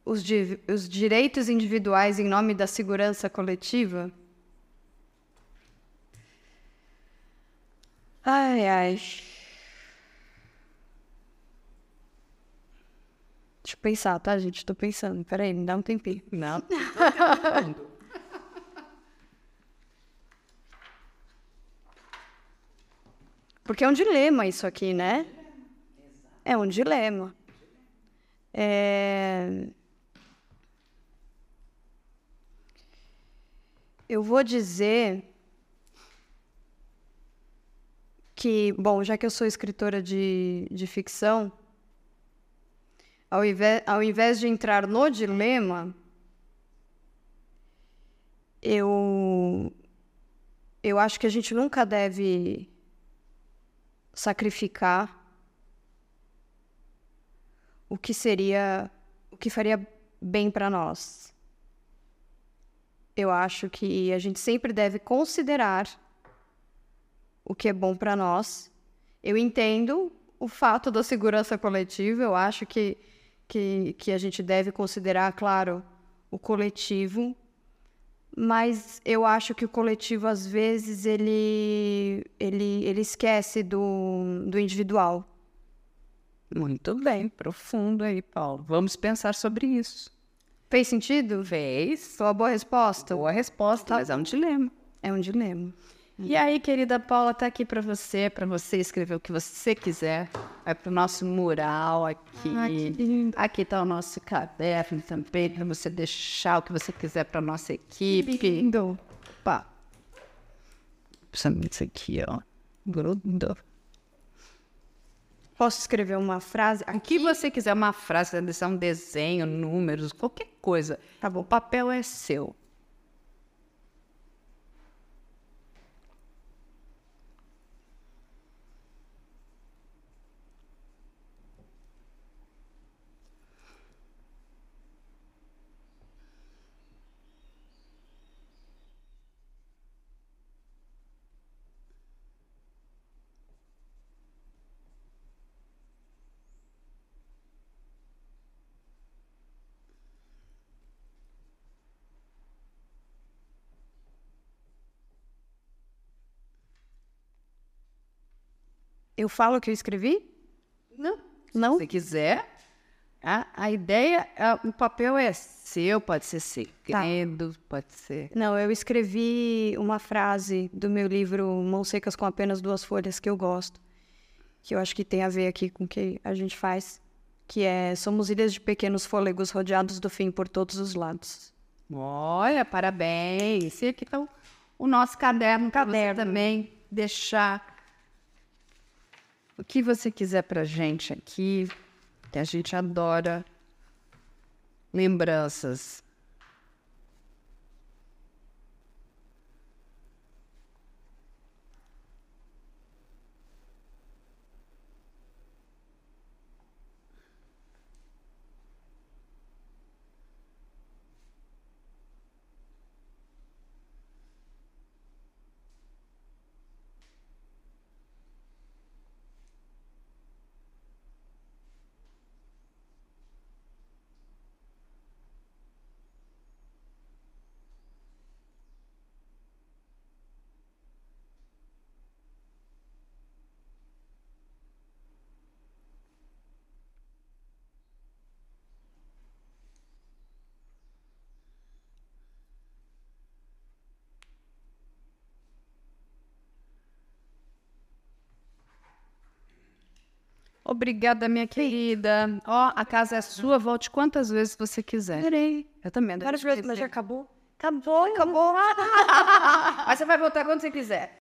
os, di- os direitos individuais em nome da segurança coletiva? Ai, ai. Deixa eu pensar, tá, gente? Tô pensando. Peraí, me dá um tempinho. Não. Porque é um dilema isso aqui, né? É um dilema. É... Eu vou dizer que, bom, já que eu sou escritora de, de ficção, ao invés, ao invés de entrar no dilema, eu, eu acho que a gente nunca deve sacrificar o que seria, o que faria bem para nós. Eu acho que a gente sempre deve considerar o que é bom para nós. Eu entendo o fato da segurança coletiva, eu acho que, que, que a gente deve considerar, claro, o coletivo, mas eu acho que o coletivo, às vezes, ele, ele, ele esquece do, do individual. Muito bem, profundo aí, Paulo. Vamos pensar sobre isso. Fez sentido? Fez. Foi uma boa resposta? Boa resposta, mas é um dilema. É um dilema. E aí, querida Paula, tá aqui para você, para você escrever o que você quiser. Vai pro nosso mural aqui. Ah, que lindo. Aqui tá o nosso caderno também, para você deixar o que você quiser para nossa equipe. Lindo. Pá. Principalmente isso aqui, ó. Grudo. Posso escrever uma frase? O que você quiser, uma frase, um desenho, números, qualquer coisa. Tá bom. O papel é seu. Eu falo o que eu escrevi? Não. Não? Se você quiser. A, a ideia, a- o papel é seu, pode ser segredo, pode ser. Não, eu escrevi uma frase do meu livro Mãos Secas com apenas duas folhas que eu gosto, que eu acho que tem a ver aqui com o que a gente faz, que é somos ilhas de pequenos fôlegos rodeados do fim por todos os lados. Olha, parabéns. E aqui está o, o nosso caderno, caderno. Caderno. também deixar o que você quiser pra gente aqui, que a gente adora lembranças. Obrigada, minha querida. Ó, a casa é sua, volte quantas vezes você quiser. Adorei. Eu também. Várias vezes, mas já acabou. Acabou, acabou. Mas você vai voltar quando você quiser.